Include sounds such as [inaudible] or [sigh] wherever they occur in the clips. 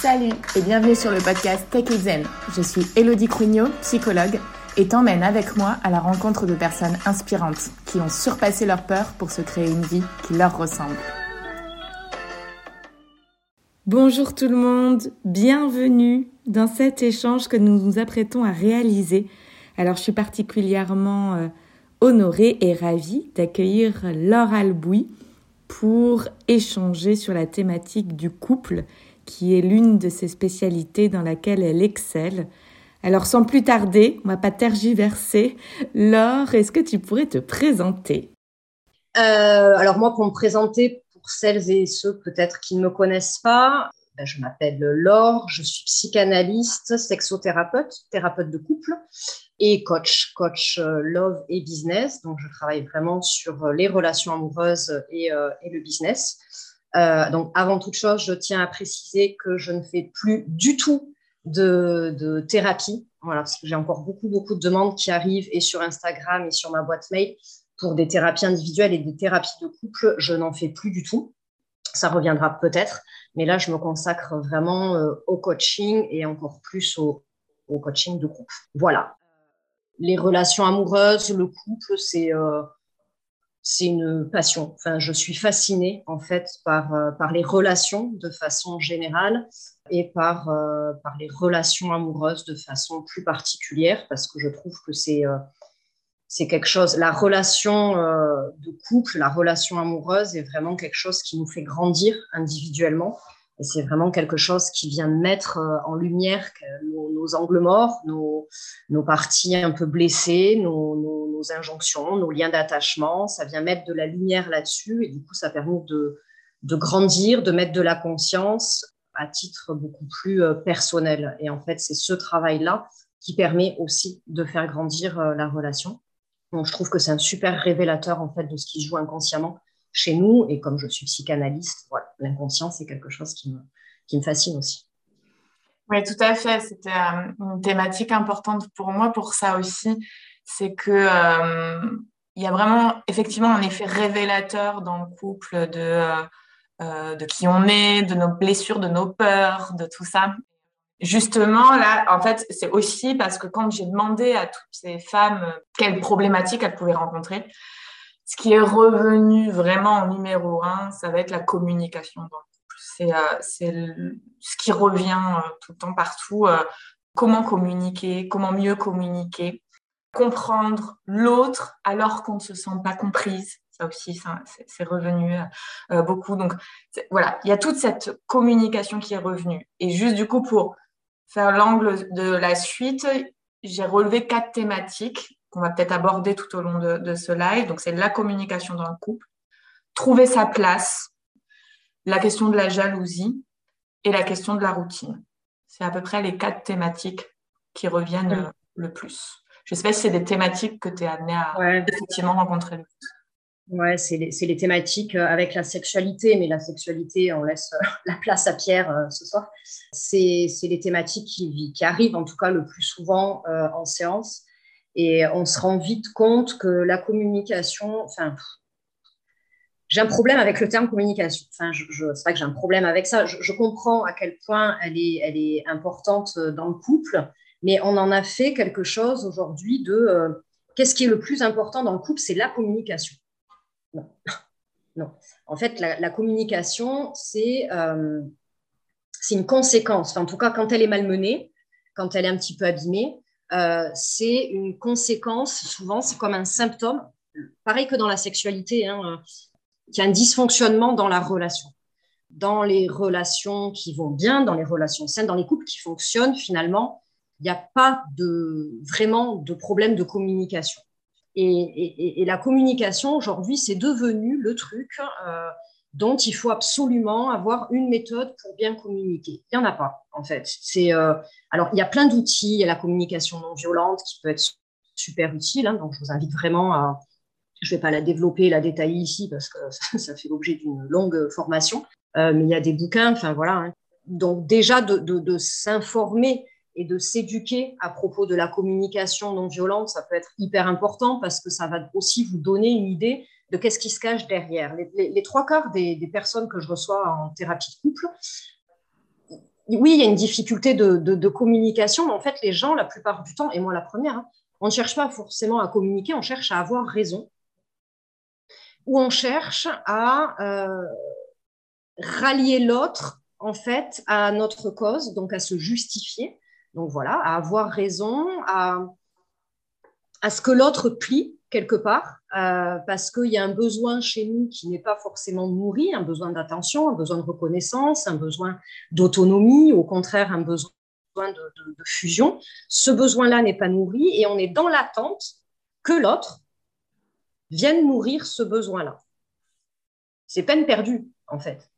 Salut et bienvenue sur le podcast Tech et Zen. Je suis Elodie Crugnot, psychologue, et t'emmène avec moi à la rencontre de personnes inspirantes qui ont surpassé leur peur pour se créer une vie qui leur ressemble. Bonjour tout le monde, bienvenue dans cet échange que nous nous apprêtons à réaliser. Alors je suis particulièrement euh, honorée et ravie d'accueillir Laure Albouy pour échanger sur la thématique du couple qui est l'une de ses spécialités dans laquelle elle excelle. Alors sans plus tarder, on va pas tergiverser. Laure, est-ce que tu pourrais te présenter? Euh, Alors moi, pour me présenter, pour celles et ceux peut-être qui ne me connaissent pas, ben, je m'appelle Laure, je suis psychanalyste, sexothérapeute, thérapeute de couple et coach, coach euh, love et business. Donc je travaille vraiment sur les relations amoureuses euh, et le business. Euh, donc, avant toute chose, je tiens à préciser que je ne fais plus du tout de, thérapie. Voilà, parce que j'ai encore beaucoup, beaucoup de demandes qui arrivent et sur Instagram et sur ma boîte mail pour des thérapies individuelles et des thérapies de couple. Je n'en fais plus du tout. Ça reviendra peut-être, mais là, je me consacre vraiment euh, au coaching et encore plus au, coaching de couple. Voilà. Les relations amoureuses, le couple, c'est euh, c'est une passion. Enfin, je suis fascinée en fait par, euh, par les relations de façon générale et par, euh, par les relations amoureuses de façon plus particulière parce que je trouve que c'est euh, c'est quelque chose, la relation de couple, la relation amoureuse est vraiment quelque chose qui nous fait grandir individuellement et c'est vraiment quelque chose qui vient mettre en lumière nos, angles morts, nos, parties un peu blessées, nos, injonctions, nos liens d'attachement. Ça vient mettre de la lumière là-dessus et du coup, ça permet de, grandir, de mettre de la conscience à titre beaucoup plus euh, personnel. Et en fait, c'est ce travail-là qui permet aussi de faire grandir euh, la relation. Donc, je trouve que c'est un super révélateur en fait de ce qui joue inconsciemment chez nous. Et comme je suis psychanalyste, l'inconscient, c'est quelque chose qui me, qui me fascine aussi. Oui, tout à fait. C'était euh, une thématique importante pour moi, pour ça aussi c'est que euh, il y a vraiment effectivement un effet révélateur dans le couple de, euh, de qui on est, de nos blessures, de nos peurs, de tout ça. Justement, là, en fait, c'est aussi parce que quand j'ai demandé à toutes ces femmes quelles problématiques elles pouvaient rencontrer, ce qui est revenu vraiment en numéro un, ça va être la communication. C'est ce qui revient tout le temps partout. comment communiquer, comment mieux communiquer comprendre l'autre alors qu'on ne se sent pas comprise. Ça aussi, c'est revenu euh, beaucoup. Donc voilà, il y a toute cette communication qui est revenue. Et juste du coup, pour faire l'angle de la suite, j'ai relevé quatre thématiques qu'on va peut-être aborder tout au long de, de ce live. Donc c'est la communication dans le couple, trouver sa place, la question de la jalousie et la question de la routine. C'est à peu près les quatre thématiques qui reviennent le plus. Je ne sais pas si c'est des thématiques que tu es amené à effectivement rencontrer. Ouais, c'est les, les, thématiques euh, avec la sexualité, mais la sexualité, on laisse euh, [laughs] la place à Pierre euh, ce soir. C'est les thématiques qui, qui, arrivent en tout cas le plus souvent en séance. Et on se rend vite compte que la communication, enfin, j'ai un problème avec le terme communication. Enfin, je, je c'est pas que j'ai un problème avec ça. Je, comprends à quel point elle est, elle est importante dans le couple, mais on en a fait quelque chose aujourd'hui de euh, qu'est-ce qui est le plus important dans le couple C'est la communication. Non. [laughs] non. En fait, la, communication, euh, c'est une conséquence. en tout cas, quand elle est malmenée, quand elle est un petit peu abîmée, euh, c'est une conséquence. Souvent, c'est comme un symptôme. Pareil que dans la sexualité, hein, il y a un dysfonctionnement dans la relation dans les relations qui vont bien, dans les relations saines, dans les couples qui fonctionnent, finalement, il n'y a pas de, vraiment de problème de communication. Et, la communication, aujourd'hui, c'est devenu le truc euh, dont il faut absolument avoir une méthode pour bien communiquer. Il n'y en a pas, en fait. C'est, euh, alors, il y a plein d'outils. Il y a la communication non violente qui peut être super utile. Hein, donc, je vous invite vraiment à... Je ne vais pas la développer, la détailler ici parce que [laughs] ça, fait l'objet d'une longue formation. Euh, mais il y a des bouquins, enfin voilà. Hein. Donc, déjà, de, de s'informer et de s'éduquer à propos de la communication non violente, ça peut être hyper important parce que ça va aussi vous donner une idée de qu'est-ce qui se cache derrière. Les, trois quarts des, personnes que je reçois en thérapie de couple, oui, il y a une difficulté de, communication, mais en fait, les gens, la plupart du temps, et moi la première, hein, on ne cherche pas forcément à communiquer, on cherche à avoir raison, ou on cherche à euh, rallier l'autre, en fait, à notre cause, donc à se justifier. Donc voilà, à avoir raison, à, à ce que l'autre plie quelque part, euh, parce qu'il y a un besoin chez nous qui n'est pas forcément nourri, un besoin d'attention, un besoin de reconnaissance, un besoin d'autonomie, au contraire un besoin de, fusion. Ce besoin-là n'est pas nourri et on est dans l'attente que l'autre vienne nourrir ce besoin-là. C'est peine perdue, en fait.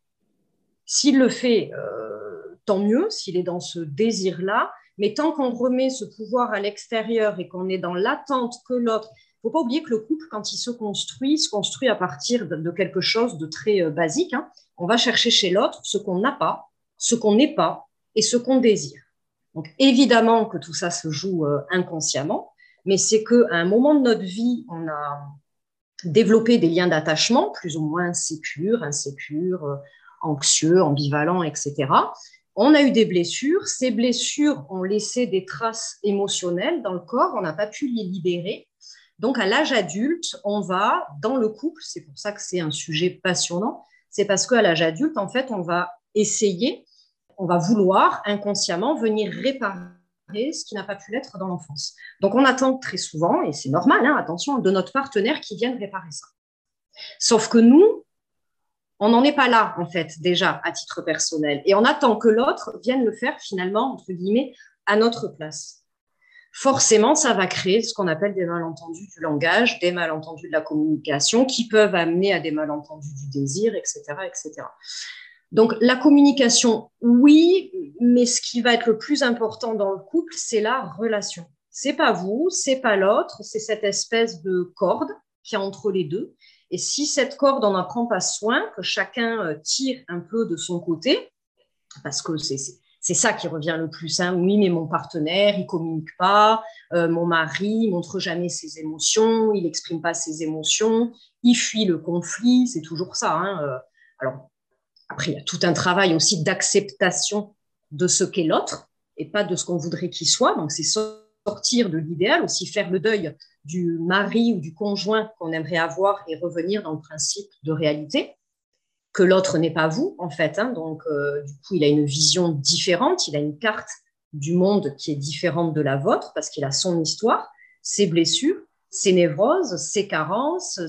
S'il le fait, euh, tant mieux, s'il est dans ce désir-là, mais tant qu'on remet ce pouvoir à l'extérieur et qu'on est dans l'attente que l'autre, faut pas oublier que le couple, quand il se construit, se construit à partir de, quelque chose de très euh, basique. Hein. On va chercher chez l'autre ce qu'on n'a pas, ce qu'on n'est pas et ce qu'on désire. Donc évidemment que tout ça se joue euh, inconsciemment, mais c'est qu'à un moment de notre vie, on a développé des liens d'attachement plus ou moins sécures, insécures, euh, anxieux, ambivalents, etc on a eu des blessures. Ces blessures ont laissé des traces émotionnelles dans le corps. On n'a pas pu les libérer. Donc, à l'âge adulte, on va, dans le couple, c'est pour ça que c'est un sujet passionnant, c'est parce qu'à l'âge adulte, en fait, on va essayer, on va vouloir inconsciemment venir réparer ce qui n'a pas pu l'être dans l'enfance. Donc, on attend très souvent, et c'est normal, hein, attention, de notre partenaire qui vienne réparer ça. Sauf que nous, on n'en est pas là, en fait, déjà, à titre personnel. Et on attend que l'autre vienne le faire, finalement, entre guillemets, à notre place. Forcément, ça va créer ce qu'on appelle des malentendus du langage, des malentendus de la communication, qui peuvent amener à des malentendus du désir, etc., etc. Donc, la communication, oui, mais ce qui va être le plus important dans le couple, c'est la relation. C'est pas vous, c'est pas l'autre, c'est cette espèce de corde qui est entre les deux et si cette corde, on n'en prend pas soin, que chacun euh, tire un peu de son côté, parce que c'est ça qui revient le plus. Hein. Oui, mais mon partenaire, il communique pas. Euh, mon mari, montre jamais ses émotions. Il n'exprime pas ses émotions. Il fuit le conflit. C'est toujours ça. Hein. Euh, alors, après, il y a tout un travail aussi d'acceptation de ce qu'est l'autre et pas de ce qu'on voudrait qu'il soit. Donc, c'est sortir de l'idéal, aussi faire le deuil du mari ou du conjoint qu'on aimerait avoir et revenir dans le principe de réalité, que l'autre n'est pas vous, en fait. Hein. donc, euh, du coup, il a une vision différente, il a une carte du monde qui est différente de la vôtre parce qu'il a son histoire, ses blessures, ses névroses, ses carences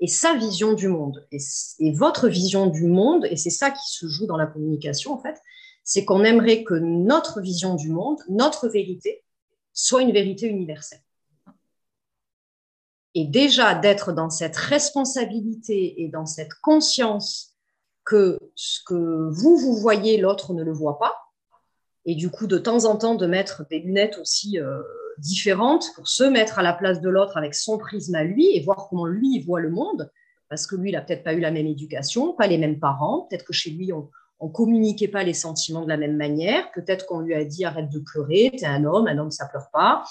et, sa vision du monde. Et, et, votre vision du monde, et c'est ça qui se joue dans la communication, en fait, c'est qu'on aimerait que notre vision du monde, notre vérité, soit une vérité universelle. Et déjà d'être dans cette responsabilité et dans cette conscience que ce que vous, vous voyez, l'autre ne le voit pas, et du coup de temps en temps de mettre des lunettes aussi euh, différentes pour se mettre à la place de l'autre avec son prisme à lui et voir comment lui voit le monde, parce que lui, il n'a peut-être pas eu la même éducation, pas les mêmes parents, peut-être que chez lui, on, on communiquait pas les sentiments de la même manière. Peut-être qu'on lui a dit arrête de pleurer, tu es un homme, un homme ça pleure pas.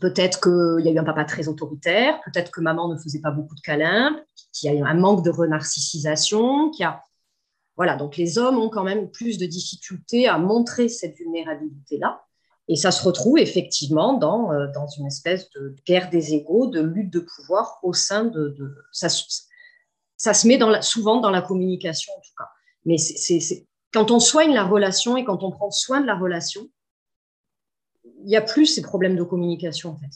Peut-être qu'il y a eu un papa très autoritaire, peut-être que maman ne faisait pas beaucoup de câlins, qu'il y a eu un manque de renarcissisation, qu'il y a... Voilà, donc les hommes ont quand même plus de difficultés à montrer cette vulnérabilité-là. Et ça se retrouve effectivement dans, euh, dans une espèce de guerre des égaux, de lutte de pouvoir au sein de... Ça, ça, se met dans souvent dans la communication en tout cas. Mais c'est quand on soigne la relation et quand on prend soin de la relation, il n'y a plus ces problèmes de communication en fait.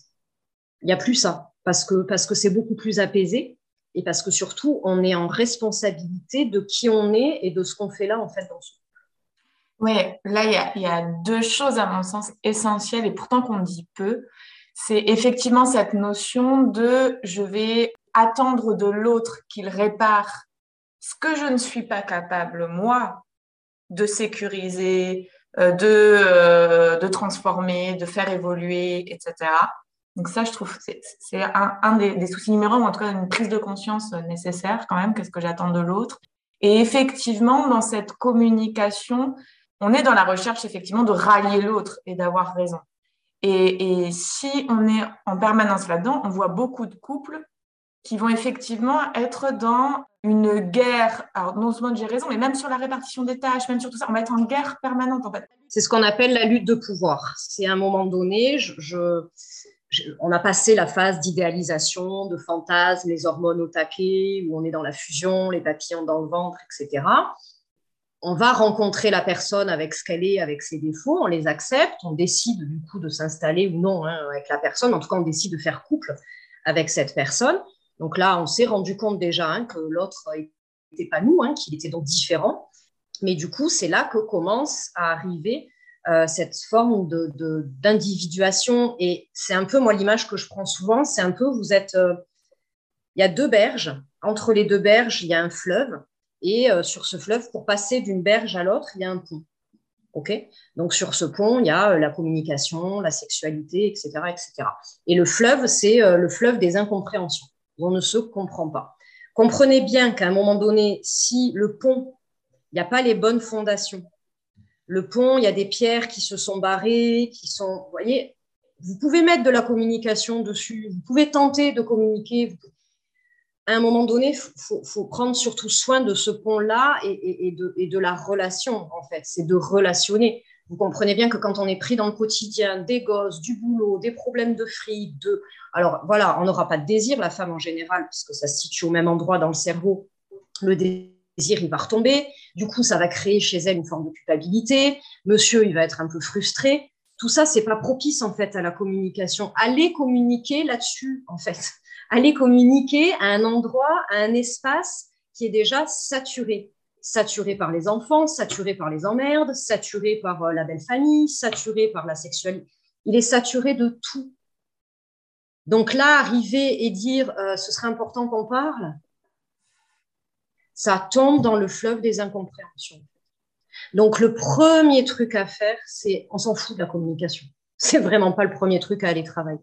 Il n'y a plus ça parce que parce que c'est beaucoup plus apaisé et parce que surtout on est en responsabilité de qui on est et de ce qu'on fait là en fait dans ce oui, là, il y, a, il y, a, deux choses, à mon sens, essentielles, et pourtant qu'on dit peu. C'est effectivement cette notion de je vais attendre de l'autre qu'il répare ce que je ne suis pas capable, moi, de sécuriser, de, euh, de transformer, de faire évoluer, etc. Donc ça, je trouve, c'est un, des, soucis numéro un, ou en tout cas une prise de conscience nécessaire quand même, qu'est-ce que j'attends de l'autre. Et effectivement, dans cette communication, on est dans la recherche effectivement de rallier l'autre et d'avoir raison. Et, si on est en permanence là-dedans, on voit beaucoup de couples qui vont effectivement être dans une guerre. Alors, non seulement j'ai raison, mais même sur la répartition des tâches, même sur tout ça, on va être en guerre permanente en fait. C'est ce qu'on appelle la lutte de pouvoir. C'est à un moment donné, on a passé la phase d'idéalisation, de fantasme, les hormones au taquet, où on est dans la fusion, les papillons dans le ventre, etc. On va rencontrer la personne avec ce qu'elle est, avec ses défauts, on les accepte, on décide du coup de s'installer ou non hein, avec la personne, en tout cas on décide de faire couple avec cette personne. Donc là, on s'est rendu compte déjà hein, que l'autre n'était pas nous, hein, qu'il était donc différent. Mais du coup, c'est là que commence à arriver euh, cette forme d'individuation. Et c'est un peu, moi, l'image que je prends souvent, c'est un peu, vous êtes, euh, il y a deux berges. Entre les deux berges, il y a un fleuve. Et euh, sur ce fleuve, pour passer d'une berge à l'autre, il y a un pont. OK? Donc sur ce pont, il y a la communication, la sexualité, etc. etc. Et le fleuve, c'est le fleuve des incompréhensions on ne se comprend pas. Comprenez bien qu'à un moment donné, si le pont, il n'y a pas les bonnes fondations, le pont, il y a des pierres qui se sont barrées, qui sont, vous voyez, vous pouvez mettre de la communication dessus, vous pouvez tenter de communiquer. À un moment donné, il faut, prendre surtout soin de ce pont-là et, de, et de la relation, en fait. C'est de relationner. Vous comprenez bien que quand on est pris dans le quotidien des gosses, du boulot, des problèmes de fric, de... Alors voilà, on n'aura pas de désir, la femme en général, puisque ça se situe au même endroit dans le cerveau, le désir, il va retomber. Du coup, ça va créer chez elle une forme de culpabilité. Monsieur, il va être un peu frustré. Tout ça, c'est pas propice en fait à la communication. Allez communiquer là-dessus, en fait. Allez communiquer à un endroit, à un espace qui est déjà saturé saturé par les enfants, saturé par les emmerdes, saturé par euh, la belle famille, saturé par la sexualité. Il est saturé de tout. Donc là, arriver et dire euh, ce serait important qu'on parle, ça tombe dans le fleuve des incompréhensions. Donc le premier truc à faire, c'est on s'en fout de la communication. [laughs] C'est vraiment pas le premier truc à aller travailler.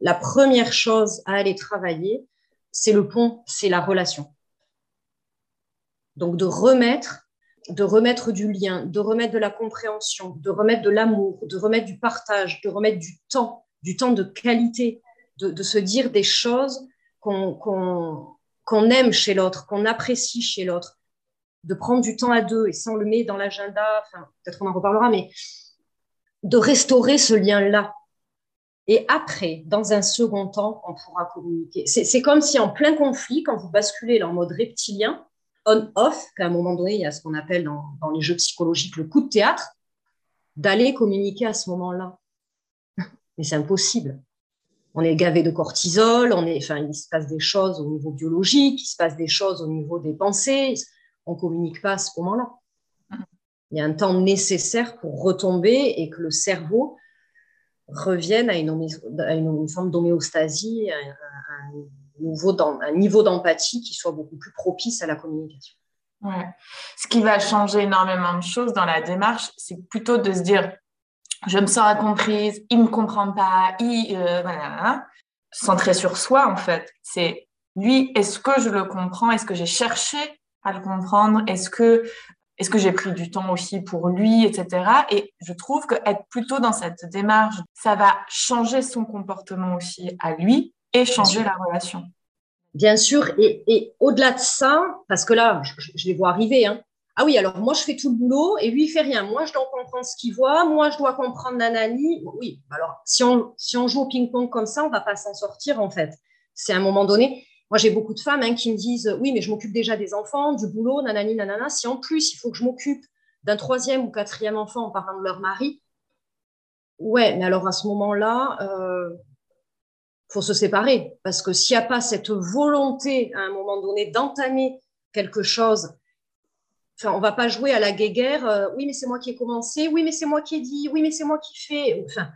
La première chose à aller travailler, c'est le pont, c'est la relation. Donc de remettre, de remettre du lien, de remettre de la compréhension, de remettre de l'amour, de remettre du partage, de remettre du temps, du temps de qualité, de, se dire des choses qu'on aime chez l'autre, qu'on apprécie chez l'autre, de prendre du temps à deux, et on le met dans l'agenda, peut-être on en reparlera, mais de restaurer ce lien-là. Et après, dans un second temps, on pourra communiquer. C'est comme si en plein conflit, quand vous basculez en mode reptilien, on-off, qu'à un moment donné, il y a ce qu'on appelle dans, les jeux psychologiques le coup de théâtre, d'aller communiquer à ce moment-là. [laughs] Mais c'est impossible. On est gavé de cortisol, on est, enfin, il se passe des choses au niveau biologique, il se passe des choses au niveau des pensées. On ne communique pas à ce moment-là. Il y a un temps nécessaire pour retomber et que le cerveau revienne à une, forme d'homéostasie, un niveau d'empathie qui soit beaucoup plus propice à la communication. Ouais. Ce qui va changer énormément de choses dans la démarche, c'est plutôt de se dire je me sens incomprise, il ne me comprend pas, il. Euh, voilà, centré sur soi, en fait. C'est lui, est-ce que je le comprends? Est-ce que j'ai cherché à le comprendre? Est-ce que est-ce que j'ai pris du temps aussi pour lui, etc. Et je trouve que être plutôt dans cette démarche, ça va changer son comportement aussi à lui et changer la relation. Bien sûr, et, au-delà de ça, parce que là, je, les vois arriver, hein. ah oui, alors moi je fais tout le boulot et lui il fait rien. Moi je dois comprendre ce qu'il voit, moi je dois comprendre Nanani. Oui, alors si on, si on joue au ping-pong comme ça, on va pas s'en sortir en fait. C'est à un moment donné. Moi j'ai beaucoup de femmes hein, qui me disent oui, mais je m'occupe déjà des enfants, du boulot, nanani, nanana. Si en plus il faut que je m'occupe d'un troisième ou quatrième enfant en parlant de leur mari, ouais, mais alors à ce moment-là, euh, se séparer. Parce que s'il n'y a pas cette volonté, à un moment donné, d'entamer quelque chose, enfin, on va pas jouer à la guéguerre, euh, oui, mais c'est moi qui ai commencé, oui, mais c'est moi qui ai dit, oui, mais c'est moi qui fais. Enfin,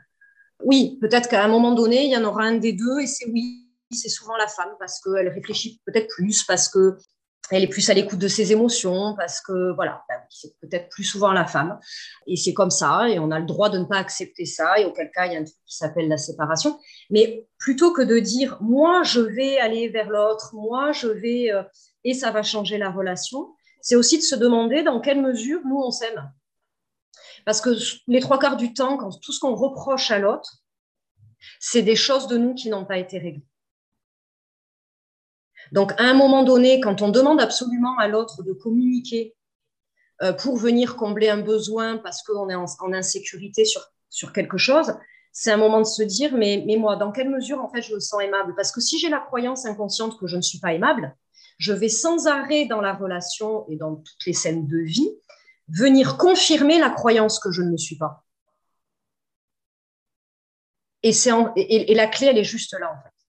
oui, peut-être qu'à un moment donné, il y en aura un des deux et c'est oui, c'est souvent la femme parce qu'elle réfléchit peut-être plus, parce que elle est plus à l'écoute de ses émotions parce que voilà, ben, c'est peut-être plus souvent la femme. Et c'est comme ça, et on a le droit de ne pas accepter ça, et auquel cas il y a un truc qui s'appelle la séparation. Mais plutôt que de dire moi je vais aller vers l'autre, moi je vais euh, et ça va changer la relation, c'est aussi de se demander dans quelle mesure nous on s'aime. Parce que les trois quarts du temps, quand tout ce qu'on reproche à l'autre, c'est des choses de nous qui n'ont pas été réglées. Donc, à un moment donné, quand on demande absolument à l'autre de communiquer euh, pour venir combler un besoin parce qu'on est en, insécurité sur, quelque chose, c'est un moment de se dire, mais, moi, dans quelle mesure, en fait, je me sens aimable? Parce que si j'ai la croyance inconsciente que je ne suis pas aimable, je vais sans arrêt dans la relation et dans toutes les scènes de vie venir confirmer la croyance que je ne le suis pas. Et, et, la clé, elle est juste là, en fait.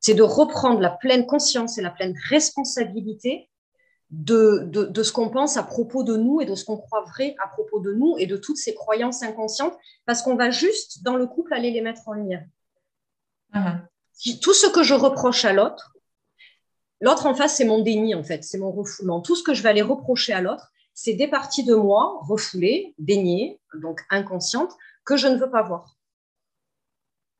C'est de reprendre la pleine conscience et la pleine responsabilité de, de, ce qu'on pense à propos de nous et de ce qu'on croit vrai à propos de nous et de toutes ces croyances inconscientes, parce qu'on va juste, dans le couple, aller les mettre en lumière. Uh-huh. Tout ce que je reproche à l'autre, l'autre en face, c'est mon déni, en fait, c'est mon refoulement. Tout ce que je vais aller reprocher à l'autre, c'est des parties de moi refoulées, déniées, donc inconscientes, que je ne veux pas voir.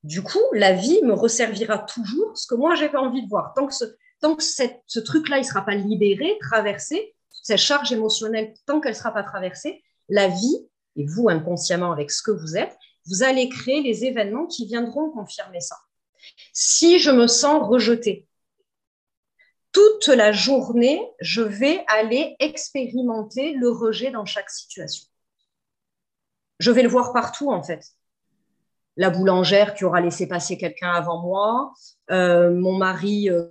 Du coup, la vie me resservira toujours ce que moi, j'ai pas envie de voir. Tant que ce, truc-là, il ne sera pas libéré, traversé, cette charge émotionnelle, tant qu'elle ne sera pas traversée, la vie, et vous inconsciemment avec ce que vous êtes, vous allez créer les événements qui viendront confirmer ça. Si je me sens rejetée, toute la journée, je vais aller expérimenter le rejet dans chaque situation. Je vais le voir partout, en fait. La boulangère qui aura laissé passer quelqu'un avant moi, euh, mon mari euh,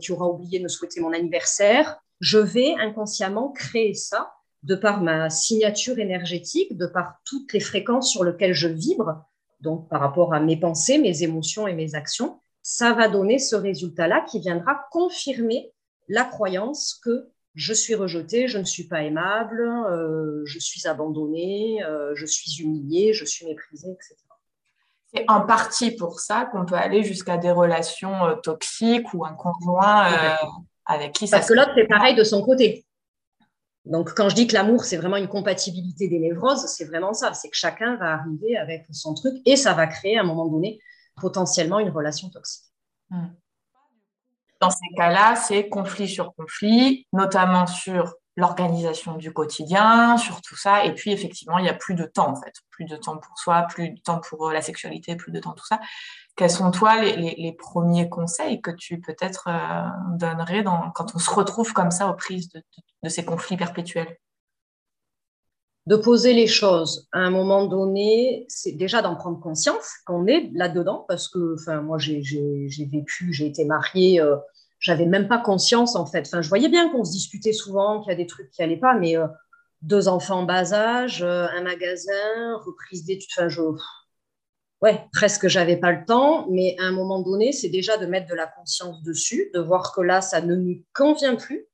qui aura oublié de me souhaiter mon anniversaire. Je vais inconsciemment créer ça de par ma signature énergétique, de par toutes les fréquences sur lesquelles je vibre, donc par rapport à mes pensées, mes émotions et mes actions, ça va donner ce résultat-là qui viendra confirmer la croyance que je suis rejetée, je ne suis pas aimable, euh, je suis abandonnée, je suis humiliée, je suis méprisée, etc. C'est en partie pour ça qu'on peut aller jusqu'à des relations euh, toxiques ou un conjoint avec qui ça Parce que l'autre c'est pareil de son côté. Donc, quand je dis que l'amour, c'est vraiment une compatibilité des névroses, c'est vraiment ça. C'est que chacun va arriver avec son truc et ça va créer à un moment donné potentiellement une relation toxique. Hmm. Dans ces cas-là, c'est conflit sur conflit, notamment sur l'organisation du quotidien, sur tout ça. Et puis, effectivement, il n'y a plus de temps, en fait. Plus de temps pour soi, plus de temps pour euh, la sexualité, plus de temps tout ça. Quels sont, toi, les, premiers conseils que tu peut-être euh, donnerais dans, quand on se retrouve comme ça aux prises de, ces conflits perpétuels? De poser les choses à un moment donné, c'est déjà d'en prendre conscience qu'on est là-dedans, parce que moi, j'ai vécu, j'ai été mariée, euh, j'avais même pas conscience en fait. Enfin, je voyais bien qu'on se disputait souvent, qu'il y a des trucs qui allaient pas, mais euh, deux enfants en bas âge, euh, un magasin, reprise d'études. Enfin, je, ouais, presque j'avais pas le temps, mais à un moment donné, c'est déjà de mettre de la conscience dessus, de voir que là, ça ne nous convient plus.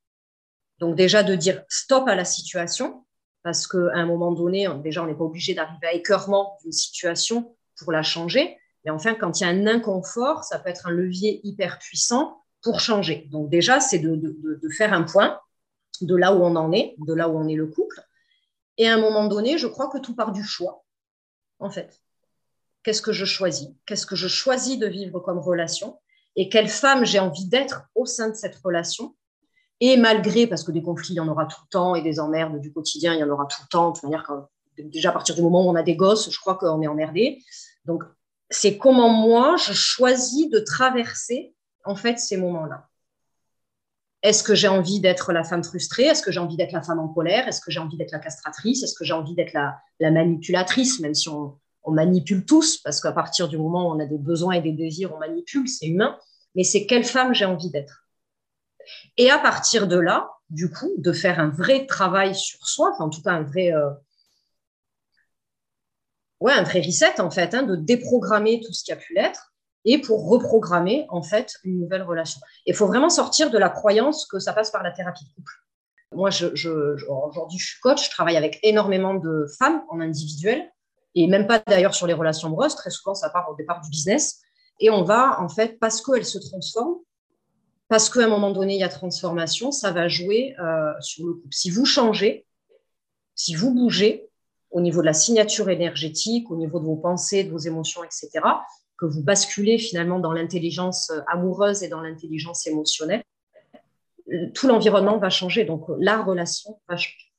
Donc déjà de dire stop à la situation, parce qu'à un moment donné, déjà, on n'est pas obligé d'arriver à écœurement d'une situation pour la changer. Mais enfin, quand il y a un inconfort, ça peut être un levier hyper puissant pour changer. Donc déjà, c'est de, faire un point de là où on en est, de là où on est le couple. Et à un moment donné, je crois que tout part du choix, en fait. Qu'est-ce que je choisis? Qu'est-ce que je choisis de vivre comme relation? Et quelle femme j'ai envie d'être au sein de cette relation? Et malgré, parce que des conflits, il y en aura tout le temps, et des emmerdes du quotidien, il y en aura tout le temps. De toute manière, quand, déjà à partir du moment où on a des gosses, je crois qu'on est emmerdé. Donc, c'est comment moi, je choisis de traverser en fait ces moments-là. Est-ce que j'ai envie d'être la femme frustrée? Est-ce que j'ai envie d'être la femme en colère? Est-ce que j'ai envie d'être la castratrice? Est-ce que j'ai envie d'être la, manipulatrice, même si on, manipule tous, parce qu'à partir du moment où on a des besoins et des désirs, on manipule, c'est humain. Mais c'est quelle femme j'ai envie d'être? Et à partir de là, du coup, de faire un vrai travail sur soi, enfin, en tout cas un vrai, euh, ouais, un vrai reset en fait, hein, de déprogrammer tout ce qui a pu l'être et pour reprogrammer en fait une nouvelle relation. Il faut vraiment sortir de la croyance que ça passe par la thérapie de couple. Moi, aujourd'hui, je suis coach, je travaille avec énormément de femmes en individuel et même pas d'ailleurs sur les relations amoureuses. Très souvent, ça part au départ du business et on va en fait parce qu'elles se transforment, parce qu'à un moment donné il y a transformation, ça va jouer euh, sur le couple. Si vous changez, si vous bougez au niveau de la signature énergétique, au niveau de vos pensées, de vos émotions, etc., que vous basculez finalement dans l'intelligence euh, amoureuse et dans l'intelligence émotionnelle, euh, tout l'environnement va changer. Donc, la relation va changer.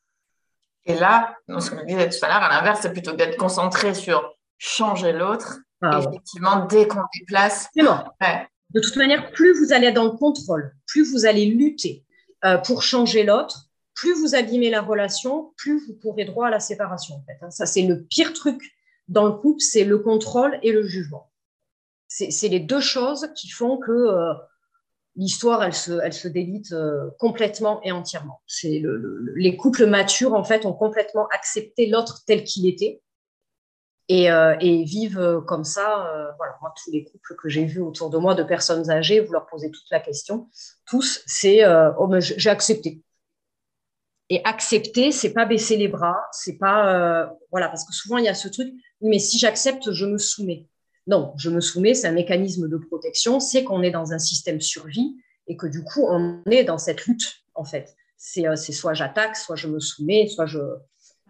Et là, ce que je disais tout à l'heure, à l'inverse, c'est plutôt d'être concentré sur changer l'autre. Ah effectivement, dès qu'on déplace, ouais, De toute manière, plus vous allez dans le contrôle, plus vous allez lutter euh, pour changer l'autre, plus vous abîmez la relation, plus vous pourrez droit à la séparation. En fait. Hein. Ça, c'est le pire truc dans le couple, c'est le contrôle et le jugement. C'est les deux choses qui font que euh, l'histoire, elle se, délite euh, complètement et entièrement. Le, les couples matures, en fait, ont complètement accepté l'autre tel qu'il était et, euh, vivent comme ça. voilà, moi, tous les couples que j'ai vus autour de moi de personnes âgées, vous leur posez toute la question, tous, c'est oh, j'ai accepté. Et accepter, c'est pas baisser les bras, c'est pas voilà, parce que souvent il y a ce truc, mais si j'accepte, je me soumets. Non, je me soumets, c'est un mécanisme de protection, c'est qu'on est dans un système survie et que du coup, on est dans cette lutte, en fait. C'est euh, soit j'attaque, soit je me soumets, soit je,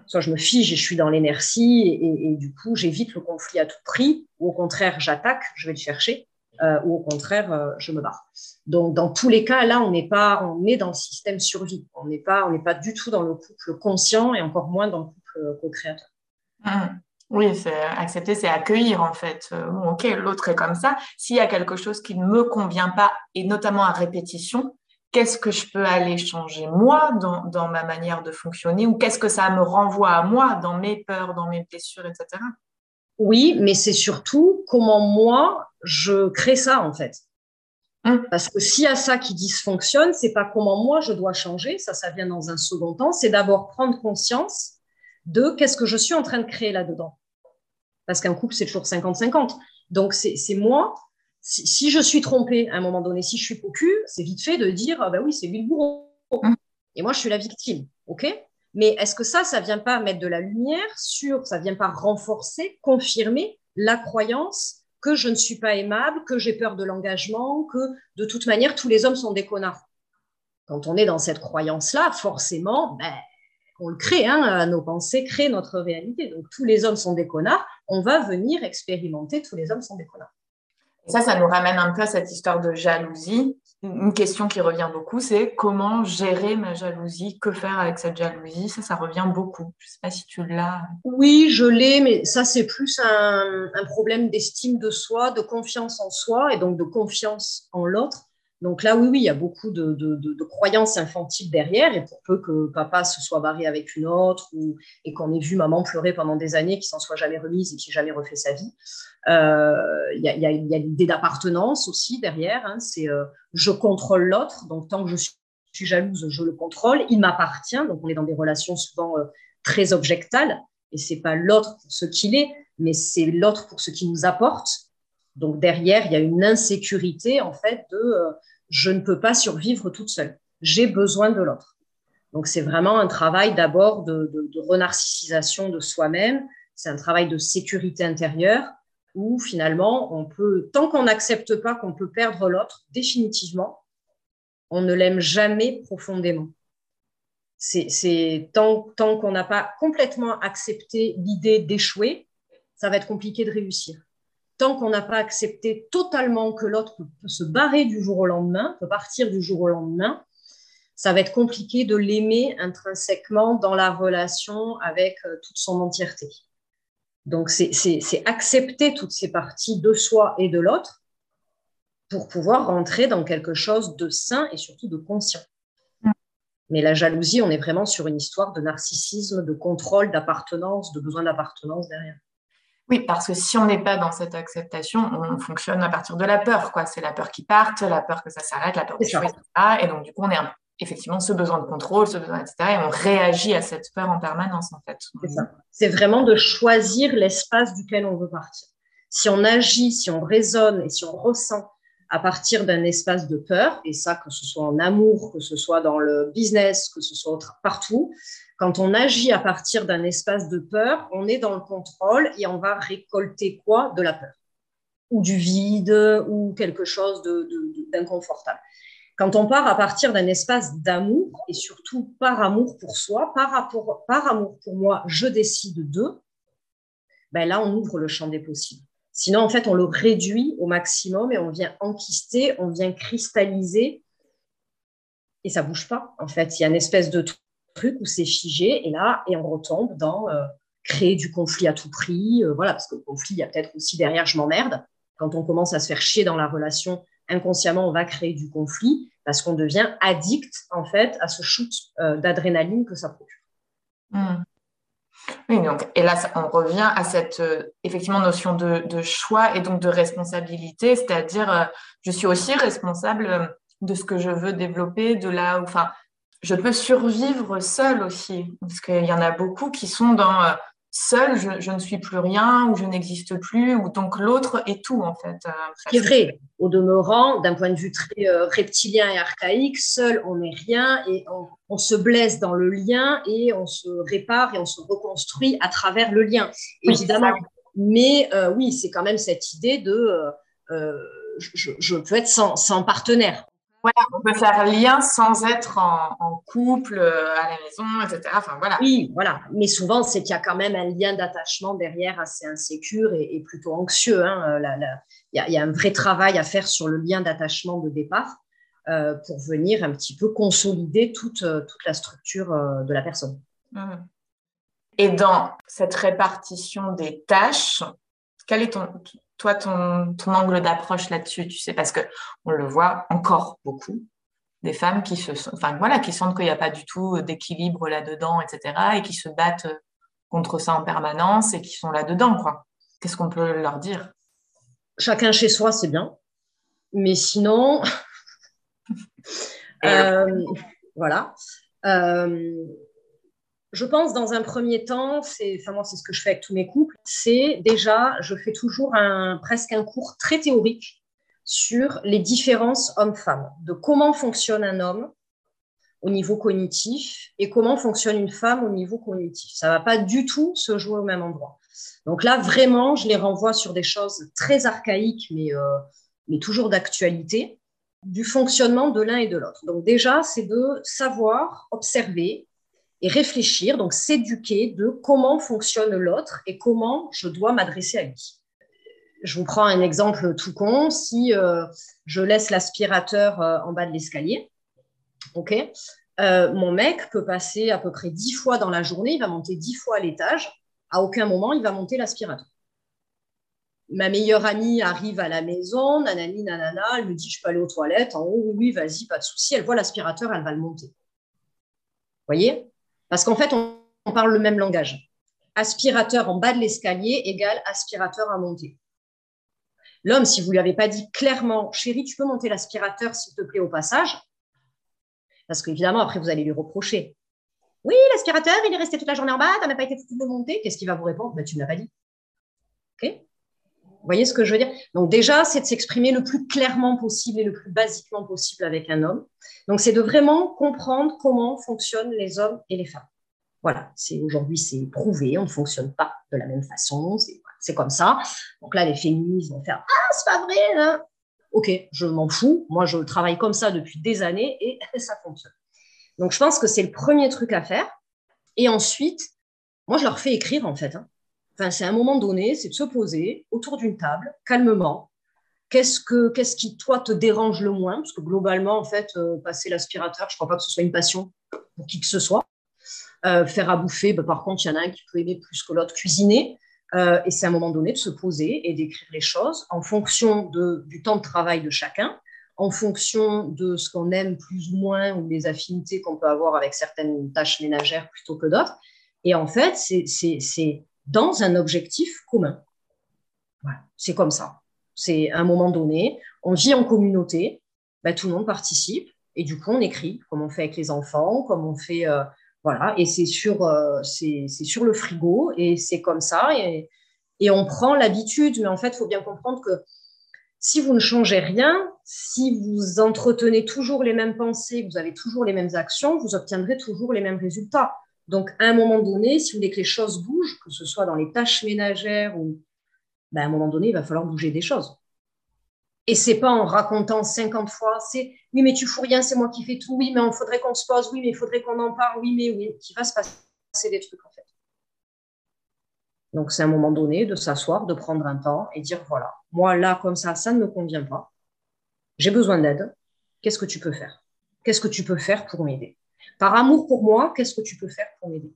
soit je me fige et je suis dans l'inertie et, du coup, j'évite le conflit à tout prix, ou au contraire, j'attaque, je vais le chercher, euh, ou au contraire, euh, je me barre. Donc, dans tous les cas, là, on n'est pas, on est dans le système survie. On n'est pas, pas du tout dans le couple conscient et encore moins dans le couple co-créateur. Mmh. Oui, c'est accepter, c'est accueillir en fait. Euh, ok, l'autre est comme ça. S'il y a quelque chose qui ne me convient pas, et notamment à répétition, qu'est-ce que je peux aller changer moi dans, dans ma manière de fonctionner ou qu'est-ce que ça me renvoie à moi dans mes peurs, dans mes blessures, etc. Oui, mais c'est surtout comment moi je crée ça en fait. Hum. Parce que s'il y a ça qui dysfonctionne, c'est pas comment moi je dois changer, ça, ça vient dans un second temps, c'est d'abord prendre conscience de qu'est-ce que je suis en train de créer là-dedans parce qu'un couple, c'est toujours 50-50. Donc, c'est moi, si, je suis trompée à un moment donné, si je suis cocu, c'est vite fait de dire, ah ben oui, c'est lui le bourreau. Mmh. Et moi, je suis la victime. OK? Mais est-ce que ça, ça vient pas mettre de la lumière sur, ça vient pas renforcer, confirmer la croyance que je ne suis pas aimable, que j'ai peur de l'engagement, que de toute manière, tous les hommes sont des connards? Quand on est dans cette croyance-là, forcément, ben, on le crée, hein, nos pensées créent notre réalité. Donc tous les hommes sont des connards, on va venir expérimenter tous les hommes sont des connards. Ça, ça nous ramène un peu à cette histoire de jalousie. Une question qui revient beaucoup, c'est comment gérer ma jalousie? Que faire avec cette jalousie? Ça, ça revient beaucoup. Je ne sais pas si tu l'as. Oui, je l'ai, mais ça, c'est plus un problème d'estime de soi, de confiance en soi et donc de confiance en l'autre. Donc là, oui, oui, il y a beaucoup de, croyances infantiles derrière, et pour peu que papa se soit barré avec une autre, ou, et qu'on ait vu maman pleurer pendant des années, qui s'en soit jamais remise et qui jamais refait sa vie, euh, il y a, l'idée d'appartenance aussi derrière. Hein. c'est euh, je contrôle l'autre, donc tant que je suis, jalouse, je le contrôle, il m'appartient. Donc on est dans des relations souvent euh, très objectales, et c'est pas l'autre pour ce qu'il est, mais c'est l'autre pour ce qu'il nous apporte. Donc derrière, il y a une insécurité en fait de je ne peux pas survivre toute seule. J'ai besoin de l'autre. Donc, c'est vraiment un travail d'abord de, de, renarcissisation de soi-même. C'est un travail de sécurité intérieure où finalement, on peut, tant qu'on n'accepte pas qu'on peut perdre l'autre définitivement, on ne l'aime jamais profondément. C'est tant qu'on n'a pas complètement accepté l'idée d'échouer, ça va être compliqué de réussir tant qu'on n'a pas accepté totalement que l'autre peut se barrer du jour au lendemain, peut partir du jour au lendemain, ça va être compliqué de l'aimer intrinsèquement dans la relation avec euh, toute son entièreté. Donc, c'est accepter toutes ces parties de soi et de l'autre pour pouvoir rentrer dans quelque chose de sain et surtout de conscient. Mais la jalousie, on est vraiment sur une histoire de narcissisme, de contrôle, d'appartenance, de besoin d'appartenance derrière. Oui, parce que si on n'est pas dans cette acceptation, on fonctionne à partir de la peur. quoi. C'est la peur qui parte, la peur que ça s'arrête, la peur de etc. Et donc, du coup, on a effectivement ce besoin de contrôle, ce besoin, etc. Et on réagit à cette peur en permanence, en fait. C'est vraiment de choisir l'espace duquel on veut partir. Si on agit, si on raisonne et si on ressent à partir d'un espace de peur, et ça, que ce soit en amour, que ce soit dans le business, que ce soit partout, quand on agit à partir d'un espace de peur, on est dans le contrôle et on va récolter quoi? De la peur ou du vide ou quelque chose d'inconfortable. Quand on part à partir d'un espace d'amour et surtout par amour pour soi, par, par amour pour moi, je décide de, ben là, on ouvre le champ des possibles. Sinon, en fait, on le réduit au maximum et on vient enquister, on vient cristalliser et ça bouge pas. En fait, il y a une espèce de truc où c'est figé et là, et on retombe dans euh, créer du conflit à tout prix. Euh, voilà, parce que le conflit, il y a peut-être aussi derrière je m'emmerde. Quand on commence à se faire chier dans la relation inconsciemment, on va créer du conflit parce qu'on devient addict, en fait, à ce shoot euh, d'adrénaline que ça procure. Hmm. Oui, donc, et là, on revient à cette euh, effectivement notion de, choix et donc de responsabilité, c'est-à-dire euh, je suis aussi responsable de ce que je veux développer, de là enfin, je peux survivre seule aussi, parce qu'il y en a beaucoup qui sont dans seul, je, ne suis plus rien ou je n'existe plus, ou donc l'autre est tout en fait. Euh, C'est vrai. Au demeurant, d'un point de vue très euh, reptilien et archaïque, seul on n'est rien et on, se blesse dans le lien et on se répare et on se reconstruit à travers le lien, évidemment. Mais euh, oui, c'est quand même cette idée de je, peux être sans partenaire. Voilà, on peut faire lien sans être en, couple, euh, à la maison, etc. Enfin, voilà. Oui, voilà. Mais souvent, c'est qu'il y a quand même un lien d'attachement derrière assez insécure et, plutôt anxieux. Hein. Il y, a un vrai travail à faire sur le lien d'attachement de départ euh, pour venir un petit peu consolider toute, euh, toute la structure de la personne. Mmh. Et dans cette répartition des tâches, quel est ton, toi, ton, angle d'approche là-dessus, tu sais, parce qu'on le voit encore beaucoup, des femmes qui se enfin voilà, qui sentent qu'il n'y a pas du tout d'équilibre là-dedans, etc., et qui se battent contre ça en permanence et qui sont là-dedans, quoi. Qu'est-ce qu'on peut leur dire? Chacun chez soi, c'est bien, mais sinon, [laughs] euh, voilà. Euh, je pense dans un premier temps, c'est, enfin c'est ce que je fais avec tous mes couples, c'est déjà, je fais toujours un, presque un cours très théorique sur les différences hommes-femmes, de comment fonctionne un homme au niveau cognitif et comment fonctionne une femme au niveau cognitif. Ça va pas du tout se jouer au même endroit. Donc là, vraiment, je les renvoie sur des choses très archaïques, mais, euh, mais toujours d'actualité, du fonctionnement de l'un et de l'autre. Donc déjà, c'est de savoir observer et réfléchir, donc s'éduquer de comment fonctionne l'autre et comment je dois m'adresser à lui. Je vous prends un exemple tout con. Si euh, je laisse l'aspirateur euh, en bas de l'escalier, ok, euh, mon mec peut passer à peu près dix fois dans la journée, il va monter dix fois à l'étage. À aucun moment, il va monter l'aspirateur. Ma meilleure amie arrive à la maison, nanani, nanana, elle me dit, je peux aller aux toilettes. En haut, oui, vas-y, pas de souci. Elle voit l'aspirateur, elle va le monter. Vous voyez? Parce qu'en fait, on, parle le même langage. Aspirateur en bas de l'escalier égale aspirateur à monter. L'homme, si vous lui avez pas dit clairement, chérie, tu peux monter l'aspirateur, s'il te plaît, au passage, parce qu'évidemment, après, vous allez lui reprocher. Oui, l'aspirateur, il est resté toute la journée en bas, tu n'as pas été foutu de monter. Qu'est-ce qu'il va vous répondre? Ben, Tu ne l'as pas dit. Vous voyez ce que je veux dire? Donc, déjà, c'est de s'exprimer le plus clairement possible et le plus basiquement possible avec un homme. Donc, c'est de vraiment comprendre comment fonctionnent les hommes et les femmes. Voilà, c'est aujourd'hui c'est prouvé, on ne fonctionne pas de la même façon, c'est comme ça. Donc là, les féministes vont faire ah c'est pas vrai. Hein. Ok, je m'en fous. Moi, je travaille comme ça depuis des années et [laughs] ça fonctionne. Donc je pense que c'est le premier truc à faire. Et ensuite, moi, je leur fais écrire en fait. Hein. Enfin, c'est un moment donné, c'est de se poser autour d'une table, calmement, Qu'est-ce, que, qu'est-ce qui, toi, te dérange le moins? Parce que globalement, en fait, euh, passer l'aspirateur, je ne crois pas que ce soit une passion pour qui que ce soit. Euh, faire à bouffer, bah, par contre, il y en a un qui peut aimer plus que l'autre cuisiner. Euh, et c'est un moment donné de se poser et d'écrire les choses en fonction de, du temps de travail de chacun, en fonction de ce qu'on aime plus ou moins ou des affinités qu'on peut avoir avec certaines tâches ménagères plutôt que d'autres. Et en fait, c'est, c'est dans un objectif commun. Voilà, c'est comme ça. C'est un moment donné, on vit en communauté, bah, tout le monde participe et du coup on écrit, comme on fait avec les enfants, comme on fait, euh, voilà, et c'est sur, euh, c'est, sur le frigo et c'est comme ça et, et on prend l'habitude. Mais en fait, il faut bien comprendre que si vous ne changez rien, si vous entretenez toujours les mêmes pensées, vous avez toujours les mêmes actions, vous obtiendrez toujours les mêmes résultats. Donc, à un moment donné, si vous voulez que les choses bougent, que ce soit dans les tâches ménagères ou ben, à un moment donné, il va falloir bouger des choses. Et c'est pas en racontant 50 fois, c'est oui, mais tu fous rien, c'est moi qui fais tout, oui, mais il faudrait qu'on se pose, oui, mais il faudrait qu'on en parle, oui, mais oui, qui va se passer des trucs en fait. Donc c'est un moment donné de s'asseoir, de prendre un temps et dire voilà, moi là, comme ça, ça ne me convient pas, j'ai besoin d'aide, qu'est-ce que tu peux faire? Qu'est-ce que tu peux faire pour m'aider? Par amour pour moi, qu'est-ce que tu peux faire pour m'aider?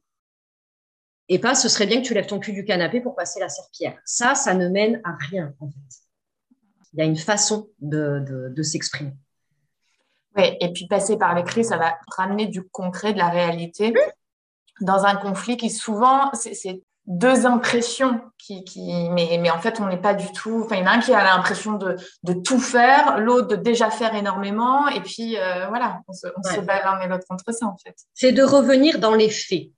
Et pas ce serait bien que tu lèves ton cul du canapé pour passer la serpillère. Ça, ça ne mène à rien en fait. Il y a une façon de, s'exprimer. Oui, et puis passer par l'écrit, ça va ramener du concret, de la réalité. Dans un conflit qui souvent, c'est deux impressions qui, mais, mais en fait on n'est pas du tout enfin il y en a un qui a l'impression de, tout faire l'autre de déjà faire énormément et puis euh, voilà on se, on bat l'un et l'autre contre ça en fait. C'est de revenir dans les faits.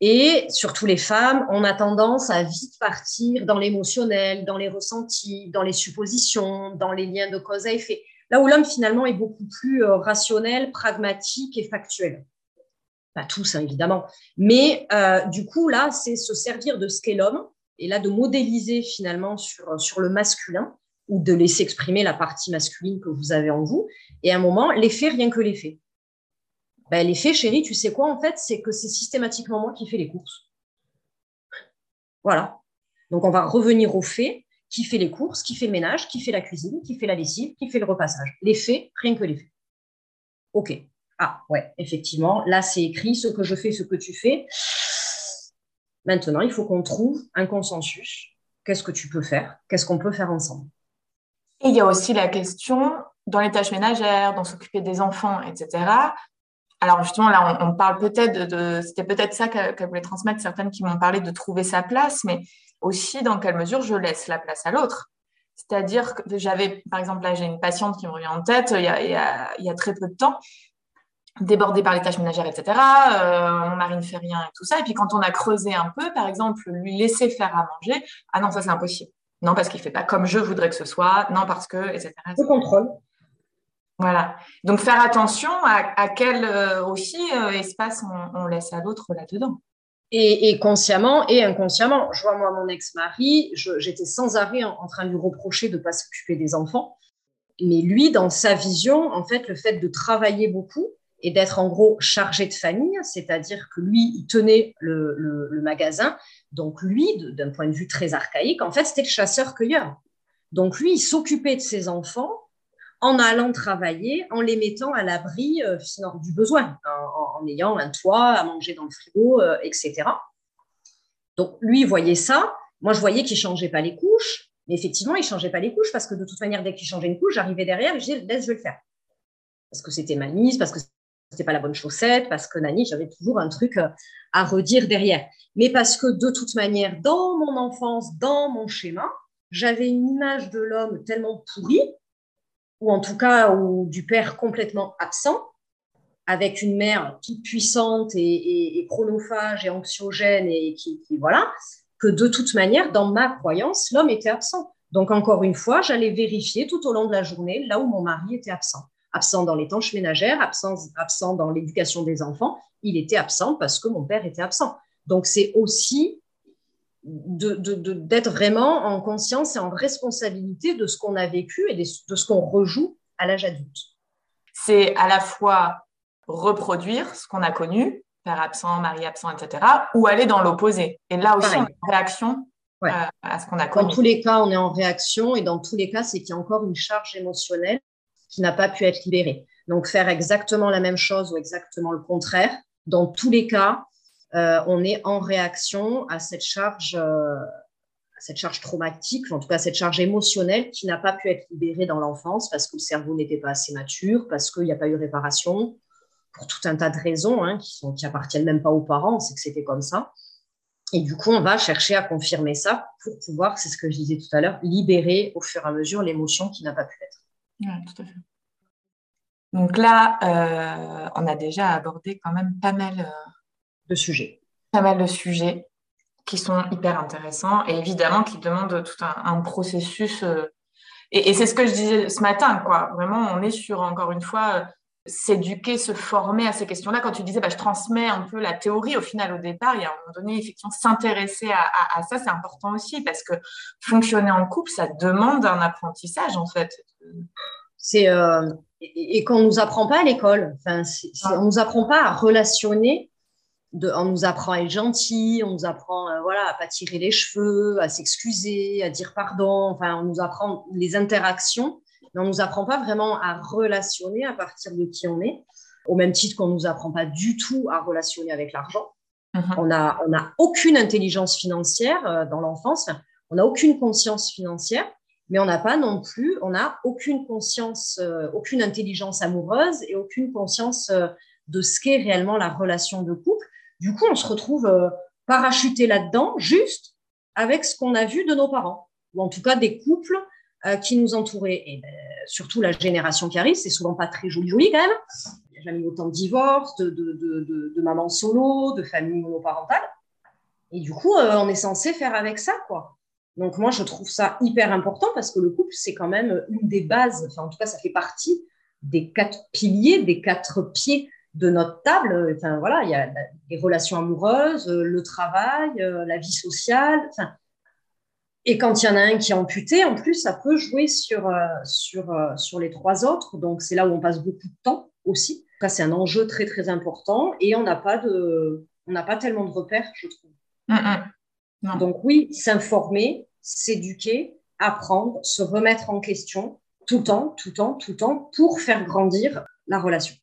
Et surtout les femmes on a tendance à vite partir dans l'émotionnel dans les ressentis dans les suppositions dans les liens de cause à effet. Là où l'homme finalement est beaucoup plus euh, rationnel pragmatique et factuel pas tous hein, évidemment, mais euh, du coup là, c'est se servir de ce qu'est l'homme et là de modéliser finalement sur, sur le masculin ou de laisser exprimer la partie masculine que vous avez en vous. Et à un moment, l'effet, rien que l'effet. Ben, l'effet, chérie, tu sais quoi en fait, c'est que c'est systématiquement moi qui fais les courses. Voilà. Donc on va revenir au fait qui fait les courses, qui fait le ménage, qui fait la cuisine, qui fait la lessive, qui fait le repassage. L'effet, rien que l'effet. OK. Ah, ouais, effectivement, là, c'est écrit ce que je fais, ce que tu fais. Maintenant, il faut qu'on trouve un consensus. Qu'est-ce que tu peux faire? Qu'est-ce qu'on peut faire ensemble? Il y a aussi la question dans les tâches ménagères, dans s'occuper des enfants, etc. Alors justement, là, on, parle peut-être de, c'était peut-être ça qu'elle voulait transmettre, certaines qui m'ont parlé de trouver sa place, mais aussi dans quelle mesure je laisse la place à l'autre. C'est-à-dire que j'avais, par exemple, là, j'ai une patiente qui me revient en tête il y a très peu de temps, débordée par les tâches ménagères, etc. Euh, mon mari ne fait rien et tout ça. Et puis quand on a creusé un peu, par exemple, lui laisser faire à manger, ah non, ça c'est impossible. Non, parce qu'il ne fait pas comme je voudrais que ce soit. Non, parce que, etc. Le contrôle. Voilà. Donc faire attention à, quel euh, aussi euh, espace on, laisse à l'autre là-dedans. Et, consciemment et inconsciemment. Je vois, moi, mon ex-mari, j'étais sans arrêt en, en, train de lui reprocher de ne pas s'occuper des enfants. Mais lui, dans sa vision, en fait, le fait de travailler beaucoup, et d'être en gros chargé de famille, c'est-à-dire que lui, il tenait le, magasin. Donc lui, d'un point de vue très archaïque, en fait, c'était le chasseur-cueilleur. Donc lui, il s'occupait de ses enfants en allant travailler, en les mettant à l'abri euh, du besoin, en, ayant un toit, à manger dans le frigo, euh, etc. Donc lui, il voyait ça. Moi, je voyais qu'il changeait pas les couches, mais effectivement, il changeait pas les couches parce que de toute manière, dès qu'il changeait une couche, j'arrivais derrière et je disais, laisse, je vais le faire. Parce que c'était ma mise, parce que c'était pas la bonne chaussette, parce que Nani, j'avais toujours un truc euh, à redire derrière. Mais parce que de toute manière, dans mon enfance, dans mon schéma, j'avais une image de l'homme tellement pourrie, ou en tout cas ou du père complètement absent, avec une mère toute puissante et, chronophage et anxiogène et qui, qui, voilà, que de toute manière, dans ma croyance, l'homme était absent. Donc encore une fois, j'allais vérifier tout au long de la journée là où mon mari était absent absent dans les tâches ménagères, absent, absent dans l'éducation des enfants. Il était absent parce que mon père était absent. Donc, c'est aussi d'être de, vraiment en conscience et en responsabilité de ce qu'on a vécu et de, ce qu'on rejoue à l'âge adulte. C'est à la fois reproduire ce qu'on a connu, père absent, mari absent, etc., ou aller dans l'opposé. Et là aussi, on en réaction euh, à ce qu'on a connu. Dans tous les cas, on est en réaction et dans tous les cas, c'est qu'il y a encore une charge émotionnelle qui n'a pas pu être libéré. Donc faire exactement la même chose ou exactement le contraire, dans tous les cas, euh, on est en réaction à cette charge, euh, cette charge traumatique, en tout cas cette charge émotionnelle qui n'a pas pu être libérée dans l'enfance parce que le cerveau n'était pas assez mature, parce qu'il n'y a pas eu réparation, pour tout un tas de raisons hein, qui, sont, qui appartiennent même pas aux parents, c'est que c'était comme ça. Et du coup, on va chercher à confirmer ça pour pouvoir, c'est ce que je disais tout à l'heure, libérer au fur et à mesure l'émotion qui n'a pas pu être. Tout à fait. Donc là, euh, on a déjà abordé quand même pas mal euh, de sujets. Pas mal de sujets qui sont hyper intéressants et évidemment qui demandent tout un, processus. Euh, et, c'est ce que je disais ce matin, quoi. Vraiment, on est sur, encore une fois, s'éduquer, se former à ces questions-là. Quand tu disais, bah, je transmets un peu la théorie, au final, au départ, il y a un moment donné, effectivement, s'intéresser à, ça, c'est important aussi parce que fonctionner en couple, ça demande un apprentissage, en fait. C'est et, qu'on ne nous apprend pas à l'école. Enfin, on ne nous apprend pas à relationner. De, on nous apprend à être gentil, on nous apprend euh, voilà, à pas tirer les cheveux, à s'excuser, à dire pardon. Enfin, on nous apprend les interactions, mais on ne nous apprend pas vraiment à relationner à partir de qui on est. Au même titre qu'on ne nous apprend pas du tout à relationner avec l'argent. Mm-hmm. On n'a on a aucune intelligence financière euh, dans l'enfance, on n'a aucune conscience financière. mais on n'a pas non plus, on n'a aucune conscience, euh, aucune intelligence amoureuse et aucune conscience euh, de ce qu'est réellement la relation de couple. Du coup, on se retrouve euh, parachuté là-dedans, juste avec ce qu'on a vu de nos parents, ou en tout cas des couples qui nous entouraient. Et ben, surtout la génération qui arrive, c'est souvent pas très joli, joli quand même. Il n'y a jamais eu autant de divorces, de, de, de, mamans solo, de familles monoparentales. Et du coup, on est censé faire avec ça, quoi. Donc moi, je trouve ça hyper important parce que le couple, c'est quand même une des bases, enfin en tout cas, ça fait partie des quatre piliers, des quatre pieds de notre table. Enfin voilà, il y a les relations amoureuses, le travail, euh, la vie sociale. Enfin, et quand il y en a un qui est amputé, en plus, ça peut jouer sur, euh, sur, euh, sur les trois autres. Donc c'est là où on passe beaucoup de temps aussi. c'est un enjeu très très important et on n'a pas de, on n'a pas tellement de repères, je trouve. Mm, mm. Donc oui, s'informer, s'éduquer, apprendre, se remettre en question tout le temps, tout le temps, tout le temps pour faire grandir la relation.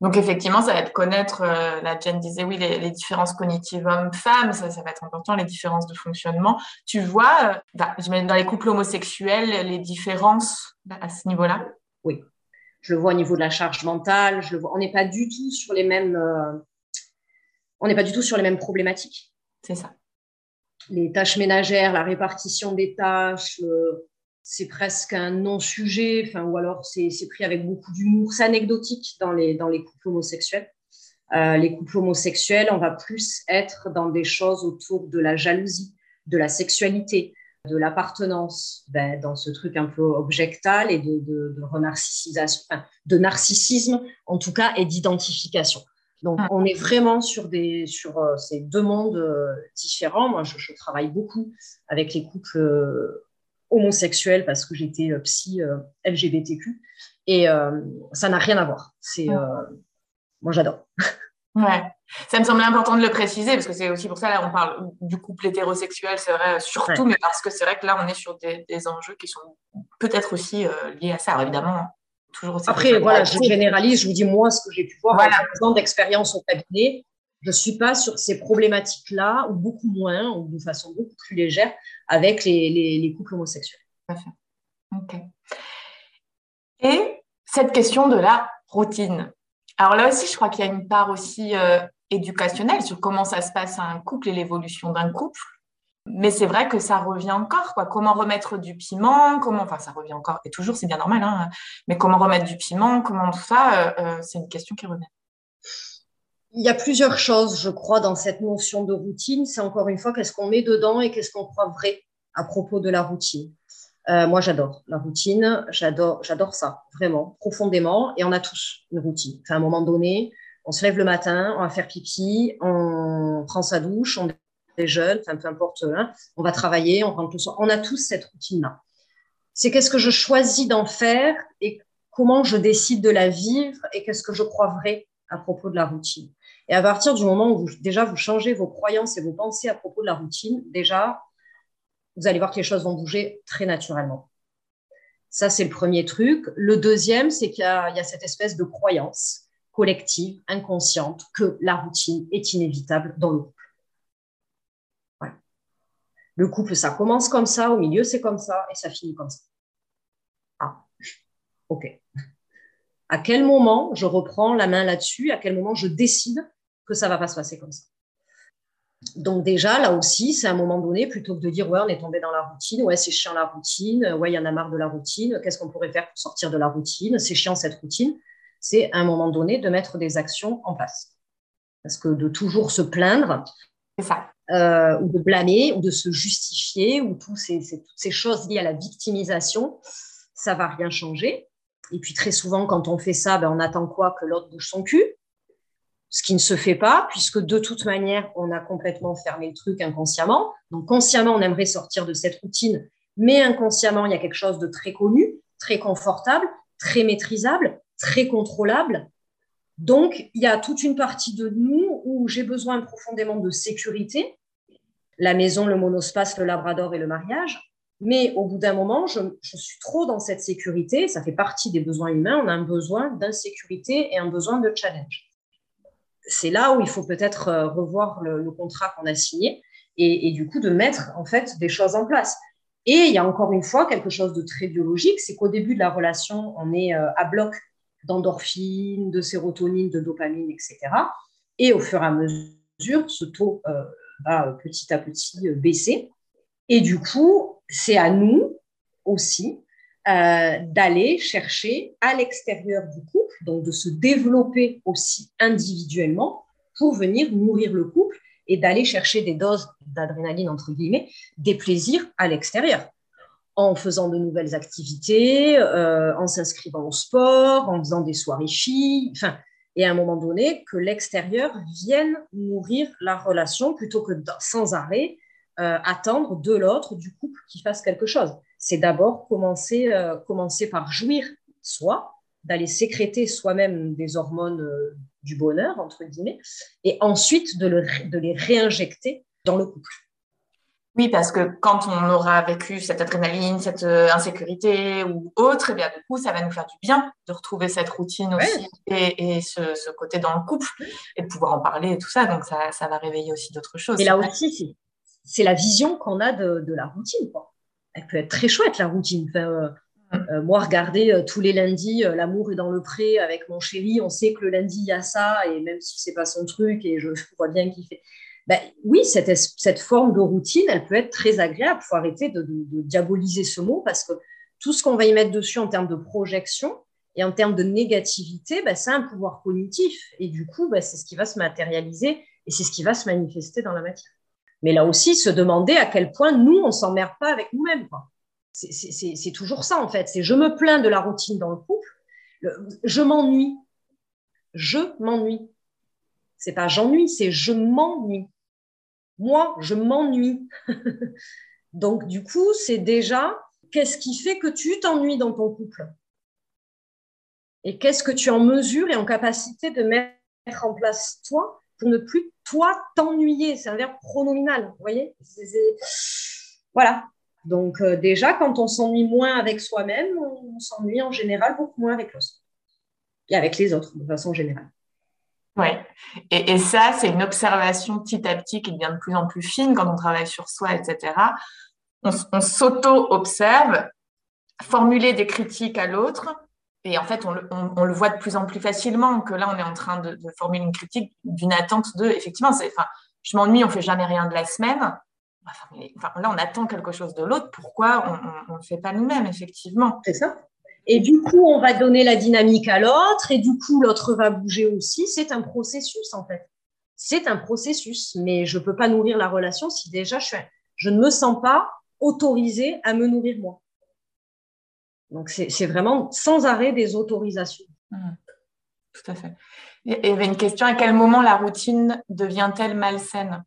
Donc effectivement, ça va être connaître, euh, la Jen disait oui, les, différences cognitives hommes-femmes, ça, va être important, les différences de fonctionnement. Tu vois, euh, dans les couples homosexuels, les différences à ce niveau-là? Oui, je le vois au niveau de la charge mentale, je le vois. on n'est pas du tout sur les mêmes, euh, on n'est pas du tout sur les mêmes problématiques. C'est ça. Les tâches ménagères, la répartition des tâches, c'est presque un non-sujet, enfin, ou alors c'est pris avec beaucoup d'humour. C'est anecdotique dans les, dans les couples homosexuels. Euh, les couples homosexuels, on va plus être dans des choses autour de la jalousie, de la sexualité, de l'appartenance, ben, dans ce truc un peu objectal et de, de, de, de narcissisme en tout cas, et d'identification. Donc, ah. on est vraiment sur, des, sur euh, ces deux mondes euh, différents. Moi, je, travaille beaucoup avec les couples euh, homosexuels parce que j'étais psy LGBTQ et ça n'a rien à voir. C'est, moi, j'adore. [laughs] Ouais, ça me semblait important de le préciser parce que c'est aussi pour ça là on parle du couple hétérosexuel, c'est vrai surtout, mais parce que c'est vrai que là on est sur des, enjeux qui sont peut-être aussi liés à ça. Alors, évidemment, après, voilà, je généralise, je vous dis moi ce que j'ai pu voir voilà. en d'expérience au cabinet. Je ne suis pas sur ces problématiques-là, ou beaucoup moins, ou de façon beaucoup plus légère, avec les, les, couples homosexuels. Ok. Et cette question de la routine. Alors là aussi, je crois qu'il y a une part aussi euh, éducationnelle sur comment ça se passe à un couple et l'évolution d'un couple. Mais c'est vrai que ça revient encore. Comment remettre du piment Comment, enfin, ça revient encore. Et toujours, c'est bien normal, hein. Mais comment remettre du piment Comment tout ça euh, euh, C'est une question qui revient. Il y a plusieurs choses, je crois, dans cette notion de routine. C'est encore une fois qu'est-ce qu'on met dedans et qu'est-ce qu'on croit vrai à propos de la routine. Euh, moi, j'adore la routine. J'adore, j'adore ça, vraiment, profondément. Et on a tous une routine. à un moment donné, on se lève le matin, on va faire pipi, on prend sa douche, on jeunes, peu importe, hein, on va travailler, on rentre le soir. On a tous cette routine-là. C'est qu'est-ce que je choisis d'en faire et comment je décide de la vivre et qu'est-ce que je crois vrai à propos de la routine. Et à partir du moment où déjà vous changez vos croyances et vos pensées à propos de la routine, déjà, vous allez voir que les choses vont bouger très naturellement. Ça, c'est le premier truc. Le deuxième, c'est qu'il y, a cette espèce de croyance collective, inconsciente, que la routine est inévitable dans le couple. Le couple, ça commence comme ça, au milieu, c'est comme ça, et ça finit comme ça. Ah, ok. À quel moment je reprends la main là-dessus? À quel moment je décide que ça va pas se passer comme ça donc déjà, là aussi, c'est un moment donné, plutôt que de dire, ouais, on est tombé dans la routine, ouais, c'est chiant la routine, ouais, il y en a marre de la routine, qu'est-ce qu'on pourrait faire pour sortir de la routine C'est chiant cette routine. C'est à un moment donné de mettre des actions en place. Parce que de toujours se plaindre, ça. Euh, ou de blâmer, ou de se justifier, ou toutes ces choses liées à la victimisation, ça va rien changer. Et puis très souvent, quand on fait ça, ben, on attend quoi? Que l'autre bouge son cul, ce qui ne se fait pas, puisque de toute manière, on a complètement fermé le truc inconsciemment. Donc consciemment, on aimerait sortir de cette routine, mais inconsciemment, il y a quelque chose de très connu, très confortable, très maîtrisable, très contrôlable. Donc, il y a toute une partie de nous où j'ai besoin profondément de sécurité, la maison, le monospace, le labrador et le mariage. Mais au bout d'un moment, je, suis trop dans cette sécurité, ça fait partie des besoins humains, on a un besoin d'insécurité et un besoin de challenge. C'est là où il faut peut-être euh, revoir le, contrat qu'on a signé et, du coup de mettre en fait des choses en place. Et il y a encore une fois quelque chose de très biologique, c'est qu'au début de la relation, on est euh, à bloc d'endorphine, de sérotonine, de dopamine, etc. Et au fur et à mesure, ce taux euh, va petit à petit baisser. Et du coup, c'est à nous aussi d'aller chercher à l'extérieur du couple, donc de se développer aussi individuellement pour venir nourrir le couple et d'aller chercher des doses d'adrénaline, entre guillemets, des plaisirs à l'extérieur, en faisant de nouvelles activités, euh, en s'inscrivant au sport, en faisant des soirées filles, enfin, et à un moment donné, que l'extérieur vienne nourrir la relation plutôt que sans arrêt euh, attendre de l'autre, du couple, qui fasse quelque chose. C'est d'abord commencer, euh, commencer par jouir soi, d'aller sécréter soi-même des hormones du bonheur, entre guillemets, et ensuite de, de les réinjecter dans le couple. Oui, parce que quand on aura vécu cette adrénaline, cette euh, insécurité ou autre, et eh bien du coup, ça va nous faire du bien de retrouver cette routine aussi et, ce, côté dans le couple et de pouvoir en parler et tout ça. Donc, ça, ça va réveiller aussi d'autres choses. Et là aussi, c'est la vision qu'on a de, de, la routine. Quoi. Elle peut être très chouette, la routine. Enfin, euh, euh, moi, regarder euh, tous les lundis, euh, l'amour est dans le pré avec mon chéri, on sait que le lundi, il y a ça, et même si c'est pas son truc, et je [laughs] vois bien qu'il fait. Ben, oui, cette, cette, forme de routine, elle peut être très agréable. Il faut arrêter de, diaboliser ce mot parce que tout ce qu'on va y mettre dessus en termes de projection et en termes de négativité, ben, c'est un pouvoir cognitif. Et du coup, ben, c'est ce qui va se matérialiser et c'est ce qui va se manifester dans la matière. Mais là aussi, se demander à quel point nous, on s'emmerde pas avec nous-mêmes. C'est toujours ça, en fait. C'est je me plains de la routine dans le couple, je m'ennuie. Je m'ennuie. C'est pas j'ennuie, c'est je m'ennuie. Moi, je m'ennuie. [laughs] Donc, du coup, c'est déjà qu'est-ce qui fait que tu t'ennuies dans ton couple? Et qu'est-ce que tu es en mesure et en capacité de mettre en place toi pour ne plus toi t'ennuyer C'est un verbe pronominal, voyez Voilà. Donc euh, déjà, quand on s'ennuie moins avec soi-même, on, s'ennuie en général beaucoup moins avec l'autre et avec les autres de façon générale. Oui, et, ça, c'est une observation petit à petit qui devient de plus en plus fine quand on travaille sur soi, etc. On, s'auto-observe, formuler des critiques à l'autre, et en fait, on le, voit de plus en plus facilement que là, on est en train de, formuler une critique d'une attente de, effectivement, enfin, je m'ennuie, on fait jamais rien de la semaine là, on attend quelque chose de l'autre. Pourquoi on ne fait pas nous-mêmes, effectivement? C'est ça. Et du coup, on va donner la dynamique à l'autre, et du coup, l'autre va bouger aussi. C'est un processus, en fait. C'est un processus, mais je ne peux pas nourrir la relation si déjà je, je ne me sens pas autorisée à me nourrir moi. Donc, c'est vraiment sans arrêt des autorisations. Mmh. Tout à fait. Il y avait une question à quel moment la routine devient-elle malsaine?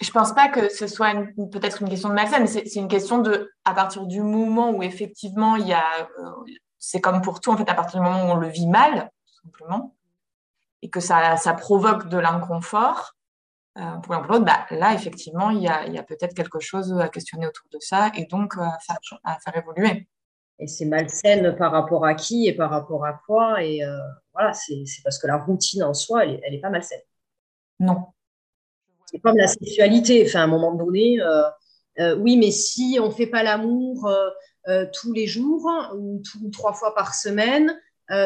Je pense pas que ce soit peut-être une question de malsain, mais c'est une question de, à partir du moment où effectivement il y a, euh, c'est comme pour tout en fait, à partir du moment où on le vit mal, tout simplement, et que ça, provoque de l'inconfort, euh, pour l'un l'autre, bah, là effectivement il y a, peut-être quelque chose à questionner autour de ça et donc euh, à faire évoluer. Et c'est malsaine par rapport à qui et par rapport à quoi et voilà, c'est parce que la routine en soi, elle n'est elle est pas malsaine. Non, c'est comme la sexualité. Enfin, à un moment donné, euh, euh, oui, mais si on ne fait pas l'amour euh, tous les jours ou, trois fois par semaine,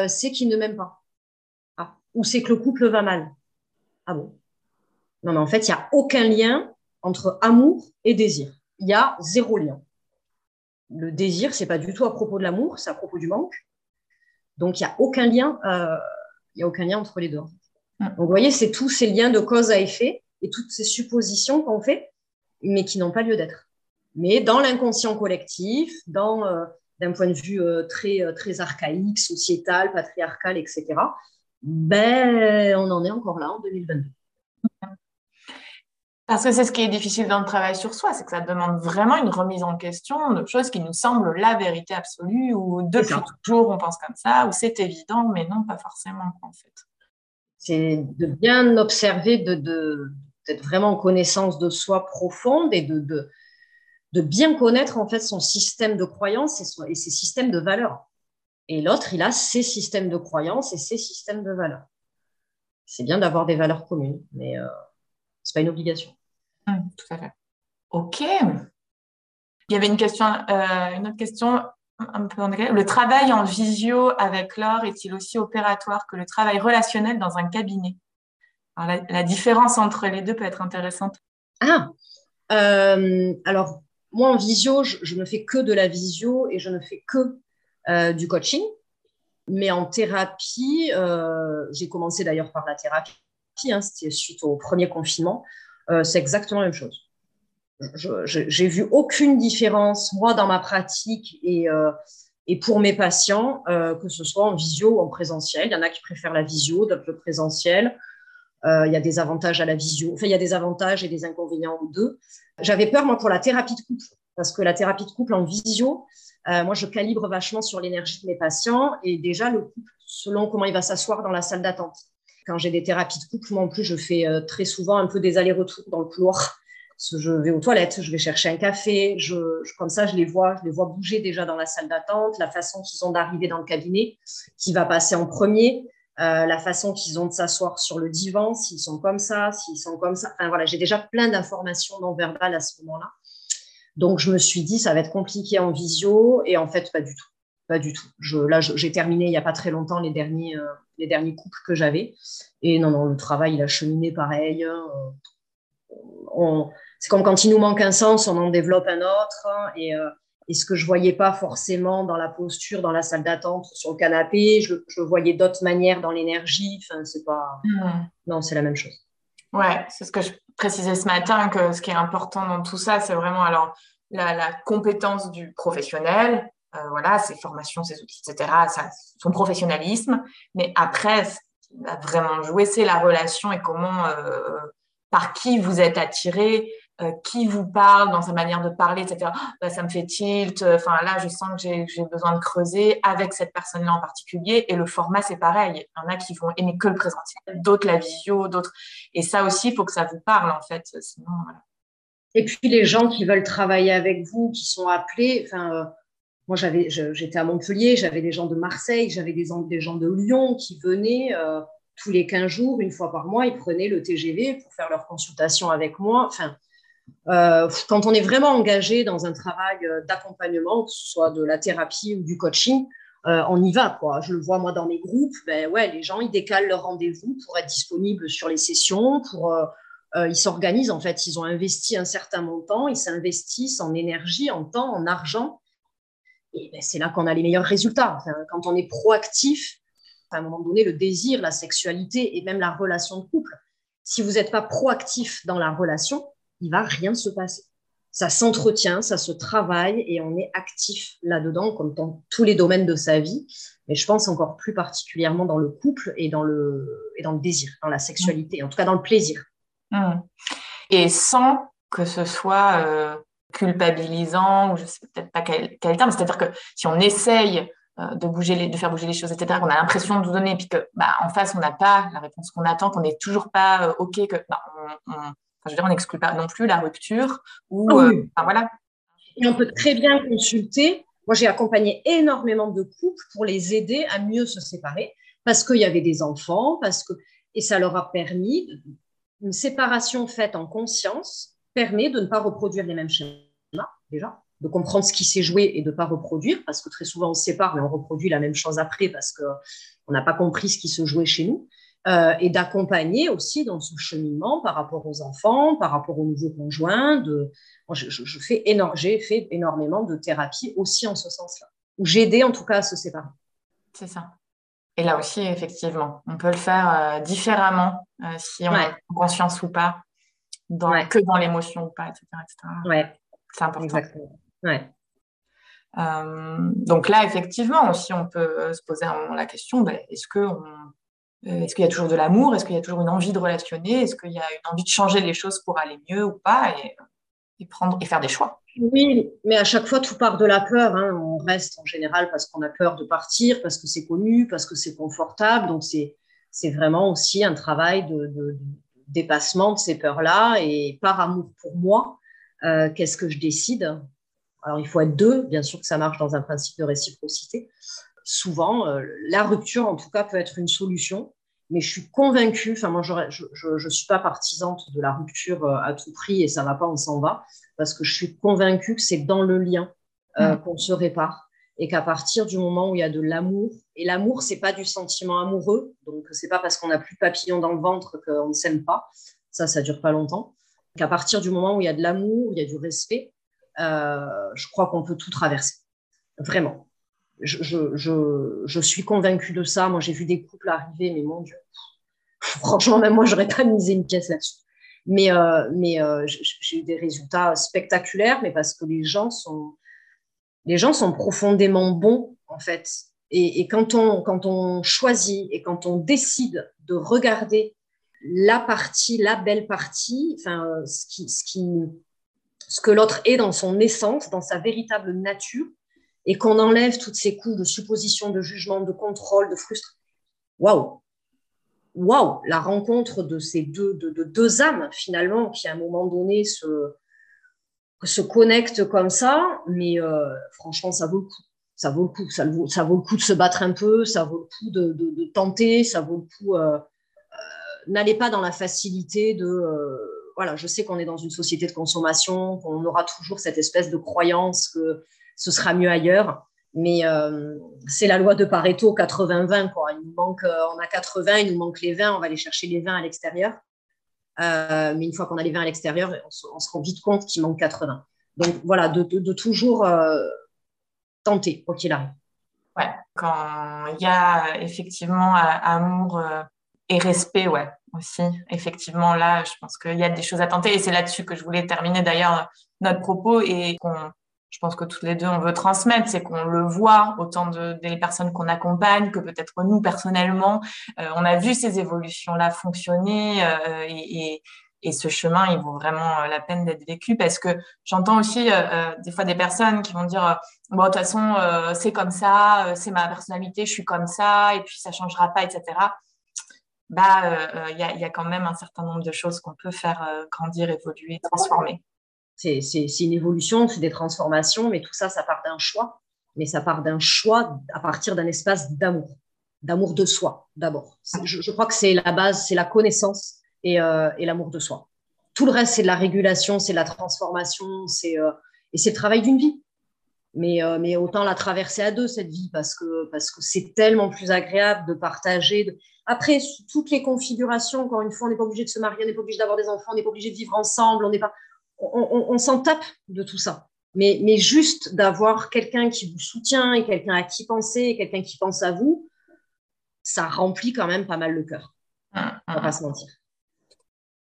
c'est qu'il ne m'aime pas. Ah. Ou c'est que le couple va mal. Ah bon Non, mais en fait, il n'y a aucun lien entre amour et désir. Il y a zéro lien. Le désir, c'est pas du tout à propos de l'amour, c'est à propos du manque. Donc, il n'y a aucun lien. il y a aucun lien entre les deux. Mm. Donc, vous voyez, c'est tous ces liens de cause à effet et toutes ces suppositions qu'on fait, mais qui n'ont pas lieu d'être. Mais dans l'inconscient collectif, dans euh, d'un point de vue euh, très, euh, très archaïque, sociétal, patriarcal, etc., ben, on en est encore là en 2022. Parce que c'est ce qui est difficile dans le travail sur soi, c'est que ça demande vraiment une remise en question de choses qui nous semblent la vérité absolue, ou depuis toujours on pense comme ça, ou c'est évident, mais non, pas forcément en fait. C'est de bien observer, de, d'être vraiment en connaissance de soi profonde et de, de, bien connaître en fait son système de croyances et, ses systèmes de valeurs. Et l'autre, il a ses systèmes de croyances et ses systèmes de valeurs. C'est bien d'avoir des valeurs communes, mais euh, ce n'est pas une obligation. Tout à fait. OK. Il y avait une question, une autre question un peu Le travail en visio avec Laure est-il aussi opératoire que le travail relationnel dans un cabinet? La, différence entre les deux peut être intéressante. Ah, alors moi en visio, je, ne fais que de la visio et je ne fais que du coaching. Mais en thérapie, euh, j'ai commencé d'ailleurs par la thérapie, hein, c'était suite au premier confinement, euh, c'est exactement la même chose. J'ai vu aucune différence, moi, dans ma pratique et, euh, pour mes patients, que ce soit en visio ou en présentiel. Il y en a qui préfèrent la visio, d'autres le présentiel. il y a des avantages à la visio. Enfin, il y a des avantages et des inconvénients aux deux. J'avais peur, moi, pour la thérapie de couple, parce que la thérapie de couple en visio, euh, moi, je calibre vachement sur l'énergie de mes patients et déjà le couple, selon comment il va s'asseoir dans la salle d'attente. Quand j'ai des thérapies de couple, moi en plus, je fais euh, très souvent un peu des allers-retours dans le couloir. je vais aux toilettes, je vais chercher un café, comme ça, je les vois, je les vois bouger déjà dans la salle d'attente, la façon qu'ils ont d'arriver dans le cabinet, qui va passer en premier, euh, la façon qu'ils ont de s'asseoir sur le divan, s'ils sont comme ça, s'ils sont comme ça. Enfin voilà, j'ai déjà plein d'informations non verbales à ce moment-là. Donc, je me suis dit, ça va être compliqué en visio. Et en fait, pas du tout. Pas du tout. Là, j'ai terminé il n'y a pas très longtemps les derniers, euh, les derniers couples que j'avais. Et non, non, le travail, il a cheminé pareil. Euh, c'est comme quand il nous manque un sens, on en développe un autre. Et, euh, et ce que je voyais pas forcément dans la posture, dans la salle d'attente, sur le canapé, je, je voyais d'autres manières dans l'énergie. Enfin, c'est pas. Hmm. Non, c'est la même chose. Ouais, c'est ce que je précisais ce matin, que ce qui est important dans tout ça, c'est vraiment alors la, compétence du professionnel, voilà, ses formations, ses outils, etc., son professionnalisme. Mais après, ce qui va vraiment jouer, c'est la relation et comment, euh, par qui vous êtes attiré, euh, qui vous parle dans sa manière de parler, etc. Bah, ça me fait tilt. Enfin, là, je sens que j'ai besoin de creuser avec cette personne-là en particulier. Et le format, c'est pareil. Il y en a qui vont aimer que le présentiel, d'autres la visio, d'autres. Et ça aussi, il faut que ça vous parle, en fait. Et puis, les gens qui veulent travailler avec vous, qui sont appelés, enfin, euh, moi, j'étais à Montpellier, j'avais des gens de Marseille, j'avais des, gens de Lyon qui venaient euh, tous les 15 jours, une fois par mois, ils prenaient le TGV pour faire leur consultation avec moi. Enfin, euh, quand on est vraiment engagé dans un travail euh, d'accompagnement, que ce soit de la thérapie ou du coaching, on y va. Quoi. Je le vois moi dans mes groupes, ben ouais, les gens ils décalent leur rendez-vous pour être disponibles sur les sessions, pour ils s'organisent en fait. Ils ont investi un certain montant, ils s'investissent en énergie, en temps, en argent, et ben, c'est là qu'on a les meilleurs résultats. quand on est proactif, à un moment donné, le désir, la sexualité et même la relation de couple. Si vous n'êtes pas proactif dans la relation, il va rien se passer. Ça s'entretient, ça se travaille et on est actif là-dedans, comme dans tous les domaines de sa vie. Mais je pense encore plus particulièrement dans le couple et dans le, et dans le désir, dans la sexualité, en tout cas dans le plaisir. Mmh. Et sans que ce soit euh, culpabilisant, ou je sais peut-être pas quel, terme, c'est-à-dire que si on essaye euh, de, bouger les, de faire bouger les choses, etc., qu'on a l'impression de vous donner, et puis que bah, en face, on n'a pas la réponse qu'on attend, qu'on n'est toujours pas euh, OK, que bah, on, je veux dire, on n'exclut pas non plus la rupture ou ah euh, voilà. Et on peut très bien consulter. Moi, j'ai accompagné énormément de couples pour les aider à mieux se séparer parce qu'il y avait des enfants, parce que et ça leur a permis une séparation faite en conscience permet de ne pas reproduire les mêmes schémas déjà, de comprendre ce qui s'est joué et de ne pas reproduire parce que très souvent on se sépare mais on reproduit la même chose après parce que on n'a pas compris ce qui se jouait chez nous. Euh, et d'accompagner aussi dans ce cheminement par rapport aux enfants, par rapport aux nouveaux conjoints. De... je, je, fais j'ai fait énormément de thérapie aussi en ce sens-là, ou j'ai aidé en tout cas à se séparer. C'est ça. Et là aussi, effectivement, on peut le faire euh, différemment euh, si on a conscience ou pas, dans, que dans l'émotion ou pas, etc. Ouais. C'est important. Exactement. Ouais. donc là, effectivement, aussi, on peut se poser la question, ben, est-ce qu'on euh, est-ce qu'il y a toujours de l'amour? Est-ce qu'il y a toujours une envie de relationner? Est-ce qu'il y a une envie de changer les choses pour aller mieux ou pas et, prendre, et faire des choix? Oui, mais à chaque fois, tout part de la peur. Hein. On reste en général parce qu'on a peur de partir, parce que c'est connu, parce que c'est confortable. Donc, c'est, c'est vraiment aussi un travail de, dépassement de ces peurs-là. Et par amour pour moi, euh, qu'est-ce que je décide? Alors, il faut être deux. Bien sûr que ça marche dans un principe de réciprocité souvent, euh, la rupture, en tout cas, peut être une solution. mais je suis convaincue, enfin moi je ne suis pas partisante de la rupture euh, à tout prix et ça ne va pas, on s'en va, parce que je suis convaincue que c'est dans le lien euh, mm. qu'on se répare et qu'à partir du moment où il y a de l'amour, et l'amour, c'est pas du sentiment amoureux, donc c'est pas parce qu'on n'a plus de papillon dans le ventre qu'on ne s'aime pas, ça, ça dure pas longtemps, qu'à partir du moment où il y a de l'amour, il y a du respect, euh, je crois qu'on peut tout traverser, vraiment. Je, je, je, suis convaincue de ça. Moi, j'ai vu des couples arriver, mais mon Dieu, franchement, même moi, j'aurais pas misé une pièce là-dessus. Mais, euh, mais euh, j'ai eu des résultats spectaculaires, mais parce que les gens sont, les gens sont profondément bons, en fait. Et, quand, on, quand on choisit et quand on décide de regarder la partie, la belle partie, enfin, ce, qui, ce, qui, ce que l'autre est dans son essence, dans sa véritable nature, et qu'on enlève toutes ces coups de supposition, de jugement, de contrôle, de frustration. Waouh Waouh La rencontre de ces deux, de, deux âmes, finalement, qui à un moment donné se, se connectent comme ça, mais euh, franchement, ça vaut le coup. Ça vaut le coup. Ça, vaut, ça vaut le coup de se battre un peu, ça vaut le coup de, de tenter, ça vaut le coup. Euh, euh, n'allez pas dans la facilité de. voilà, je sais qu'on est dans une société de consommation, qu'on aura toujours cette espèce de croyance que ce sera mieux ailleurs. Mais c'est la loi de Pareto 80-20. Il nous manque, on a 80, il nous manque les 20, on va aller chercher les 20 à l'extérieur. Euh, mais une fois qu'on a les 20 à l'extérieur, on, se rend vite compte qu'il manque 80. Donc voilà, de, toujours euh, tenter, quoi qu'il arrive. Ouais, quand il y a effectivement euh, amour et respect, ouais, aussi. Effectivement, là, je pense qu'il y a des choses à tenter et c'est là-dessus que je voulais terminer d'ailleurs notre propos et qu'on je pense que toutes les deux, on veut transmettre, c'est qu'on le voit autant de, des personnes qu'on accompagne que peut-être nous personnellement. Euh, on a vu ces évolutions-là fonctionner euh, et, ce chemin, il vaut vraiment euh, la peine d'être vécu parce que j'entends aussi des fois des personnes qui vont dire bon de toute façon c'est comme ça, c'est ma personnalité, je suis comme ça et puis ça changera pas, etc. Bah, il y, a, quand même un certain nombre de choses qu'on peut faire grandir, évoluer, transformer c'est une évolution, c'est des transformations, mais tout ça, ça part d'un choix. Mais ça part d'un choix à partir d'un espace d'amour, d'amour de soi d'abord. Je, crois que c'est la base, c'est la connaissance euh, et, l'amour de soi. Tout le reste, c'est de la régulation, c'est de la transformation, c'est euh, et c'est le travail d'une vie. Mais, euh, mais autant la traverser à deux, cette vie, parce que c'est tellement plus agréable de partager. Après, toutes les configurations, encore une fois, on n'est pas obligé de se marier, on n'est pas obligé d'avoir des enfants, on n'est pas obligé de vivre ensemble, on n'est pas on, s'en tape de tout ça. Mais, mais juste d'avoir quelqu'un qui vous soutient et quelqu'un à qui penser et quelqu'un qui pense à vous, ça remplit quand même pas mal le cœur. On va pas se mentir.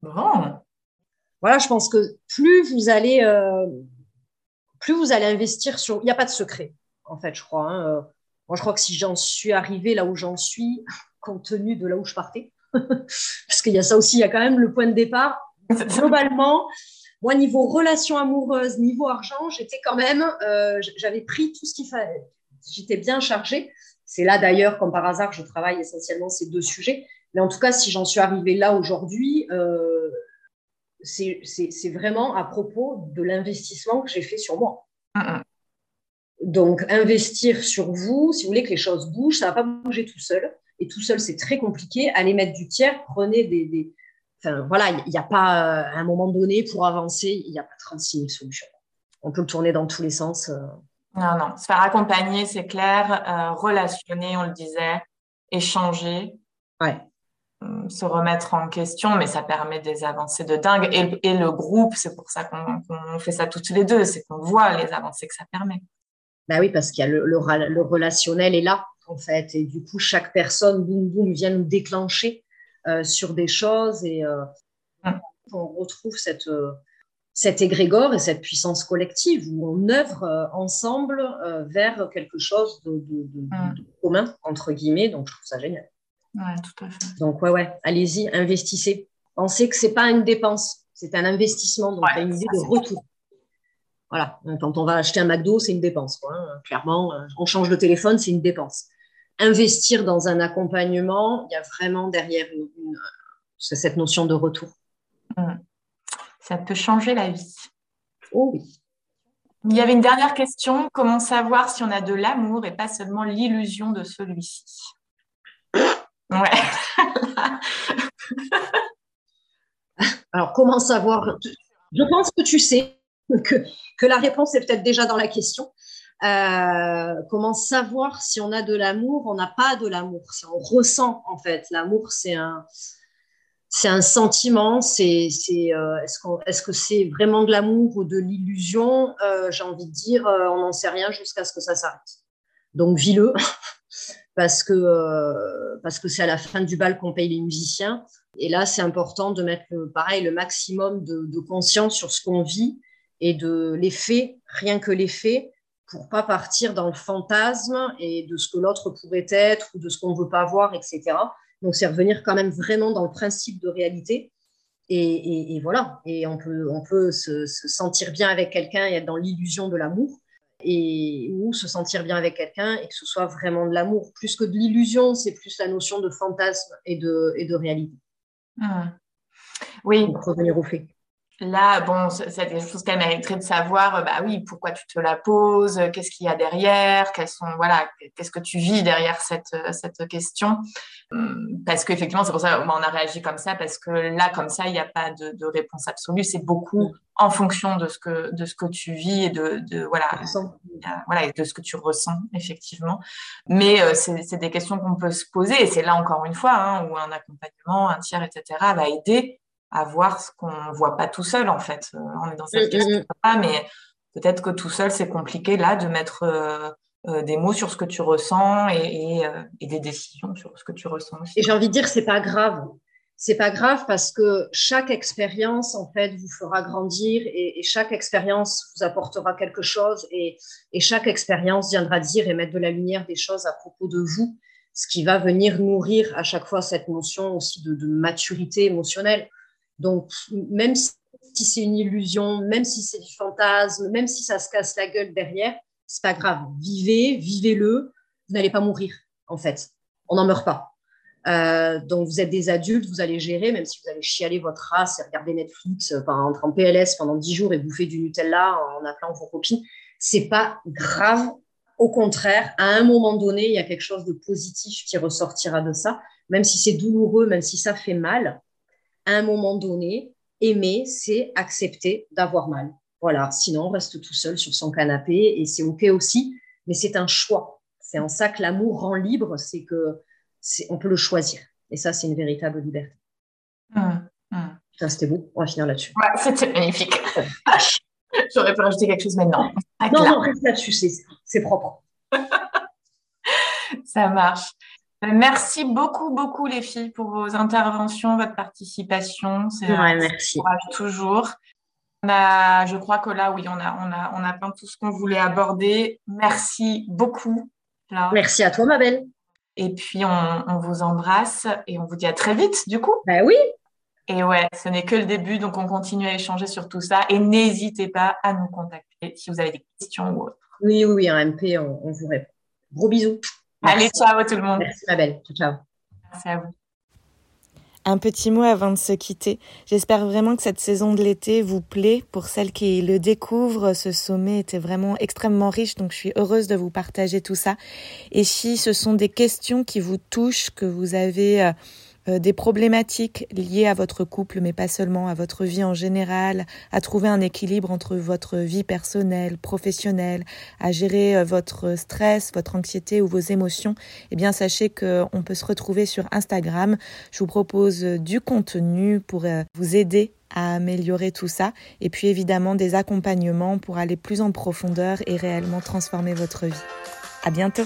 Bon. Voilà, je pense que plus vous allez, euh, plus vous allez investir sur. Il n'y a pas de secret, en fait, je crois. Hein. Moi, je crois que si j'en suis arrivée là où j'en suis, compte tenu de là où je partais, [laughs] parce qu'il y a ça aussi, il y a quand même le point de départ. [laughs] Globalement, moi, niveau relation amoureuse, niveau argent, j'étais quand même, euh, j'avais pris tout ce qu'il fallait. J'étais bien chargée. C'est là d'ailleurs, comme par hasard, je travaille essentiellement ces deux sujets. Mais en tout cas, si j'en suis arrivée là aujourd'hui, euh, c'est vraiment à propos de l'investissement que j'ai fait sur moi. Donc, investir sur vous, si vous voulez que les choses bougent, ça ne va pas bouger tout seul. Et tout seul, c'est très compliqué. Allez mettre du tiers, prenez des, Enfin, voilà, il n'y a pas, à un moment donné, pour avancer, il n'y a pas 36 000 solutions. On peut le tourner dans tous les sens. Euh. Non, non, se faire accompagner, c'est clair. Euh, relationner, on le disait, échanger. Ouais. Hum, se remettre en question, mais ça permet des avancées de dingue. Et, le groupe, c'est pour ça qu'on fait ça toutes les deux, c'est qu'on voit les avancées que ça permet. Ben oui, parce qu'il y a le, le, relationnel est là, en fait. Et du coup, chaque personne, boum, boum, vient nous déclencher euh, sur des choses et euh, on retrouve cette, euh, cet égrégore et cette puissance collective où on œuvre ensemble vers quelque chose de, commun, entre guillemets. Donc, je trouve ça génial. Ouais, tout à fait. Donc, ouais, ouais, allez-y, investissez. Pensez que ce n'est pas une dépense, c'est un investissement. Donc, ouais, une idée de retour. Voilà, quand on va acheter un McDo, c'est une dépense. Hein. Clairement, on change de téléphone, c'est une dépense investir dans un accompagnement, il y a vraiment derrière cette notion de retour. Mmh. Ça peut changer la vie. Oh oui. Il y avait une dernière question. Comment savoir si on a de l'amour et pas seulement l'illusion de celui-ci? Ouais. [laughs] Alors, comment savoir? Je pense que tu sais que, que la réponse est peut-être déjà dans la question. Euh, comment savoir si on a de l'amour On n'a pas de l'amour. On ressent, en fait. L'amour, c'est un, c'est un sentiment. C'est, c'est, euh, est-ce, est-ce que c'est vraiment de l'amour ou de l'illusion? Euh, J'ai envie de dire, on n'en sait rien jusqu'à ce que ça s'arrête. Donc, vis-le. [laughs] parce que parce que c'est à la fin du bal qu'on paye les musiciens. Et là, c'est important de mettre le, pareil le maximum de conscience sur ce qu'on vit et de l'effet, rien que l'effet, pour pas partir dans le fantasme et de ce que l'autre pourrait être ou de ce qu'on ne veut pas voir, etc. Donc, c'est revenir quand même vraiment dans le principe de réalité. Et, voilà, et on peut, on peut se, sentir bien avec quelqu'un et être dans l'illusion de l'amour, et ou se sentir bien avec quelqu'un et que ce soit vraiment de l'amour. Plus que de l'illusion, c'est plus la notion de fantasme et de, et de réalité. Mmh. Oui. Pour revenir au fait. Là, bon, c'est des choses qu'elle mériterait de savoir. Euh, bah oui, pourquoi tu te la poses euh, Qu'est-ce qu'il y a derrière Quels sont, voilà, qu'est-ce que tu vis derrière cette, euh, cette question hum, Parce qu'effectivement, c'est pour ça qu'on a réagi comme ça, parce que là, comme ça, il n'y a pas de, de, réponse absolue. C'est beaucoup en fonction de ce que de ce que tu vis et de, de voilà, voilà, et de ce que tu ressens effectivement. Mais c'est des questions qu'on peut se poser. Et c'est là encore une fois hein, où un accompagnement, un tiers, etc., va aider à voir ce qu'on ne voit pas tout seul, en fait. Euh, on est dans cette mm, mm, mm. mais peut-être que tout seul, c'est compliqué, là, de mettre euh, euh, des mots sur ce que tu ressens et, et, des décisions sur ce que tu ressens aussi. Et j'ai envie de dire, c'est pas grave. C'est pas grave parce que chaque expérience, en fait, vous fera grandir et, et chaque expérience vous apportera quelque chose et, et chaque expérience viendra dire et mettre de la lumière des choses à propos de vous, ce qui va venir nourrir à chaque fois cette notion aussi de, de maturité émotionnelle. Donc, même si c'est une illusion, même si c'est du fantasme, même si ça se casse la gueule derrière, c'est pas grave. Vivez, vivez-le. Vous n'allez pas mourir, en fait. On n'en meurt pas. Euh, donc, vous êtes des adultes, vous allez gérer, même si vous allez chialer votre race et regarder Netflix, euh, entrer en PLS pendant 10 jours et bouffer du Nutella en appelant vos copines. C'est pas grave. Au contraire, à un moment donné, il y a quelque chose de positif qui ressortira de ça, même si c'est douloureux, même si ça fait mal à un moment donné, aimer, c'est accepter d'avoir mal. Voilà, sinon on reste tout seul sur son canapé et c'est OK aussi, mais c'est un choix. C'est en ça que l'amour rend libre, c'est que on peut le choisir. Et ça, c'est une véritable liberté. Mmh, mmh. C'était beau. On va finir là-dessus. c'était magnifique. [laughs] J'aurais pu rajouter quelque chose, mais non. Non, non, reste là-dessus, c'est propre. [laughs] ça marche. Euh, merci beaucoup, beaucoup les filles pour vos interventions, votre participation. C'est ouais, merci. toujours. On a, je crois que là, oui, on a, on a, on a peint tout ce qu'on voulait aborder. Merci beaucoup. Merci à toi, ma belle. Et puis, on, on, vous embrasse et on vous dit à très vite, du coup. Ben oui. Et ouais, ce n'est que le début, donc on continue à échanger sur tout ça. Et n'hésitez pas à nous contacter si vous avez des questions ou autre. Oui, oui, un MP, on, on vous répond. Gros bisous. Allez, ciao tout le monde. Merci ma belle. Ciao, Merci à vous. Un petit mot avant de se quitter. J'espère vraiment que cette saison de l'été vous plaît. Pour celles qui le découvrent, ce sommet était vraiment extrêmement riche, donc je suis heureuse de vous partager tout ça. Et si ce sont des questions qui vous touchent, que vous avez euh, euh, des problématiques liées à votre couple, mais pas seulement, à votre vie en général, à trouver un équilibre entre votre vie personnelle, professionnelle, à gérer euh, votre stress, votre anxiété ou vos émotions, eh bien sachez qu'on peut se retrouver sur Instagram. Je vous propose du contenu pour euh, vous aider à améliorer tout ça et puis évidemment des accompagnements pour aller plus en profondeur et réellement transformer votre vie. À bientôt!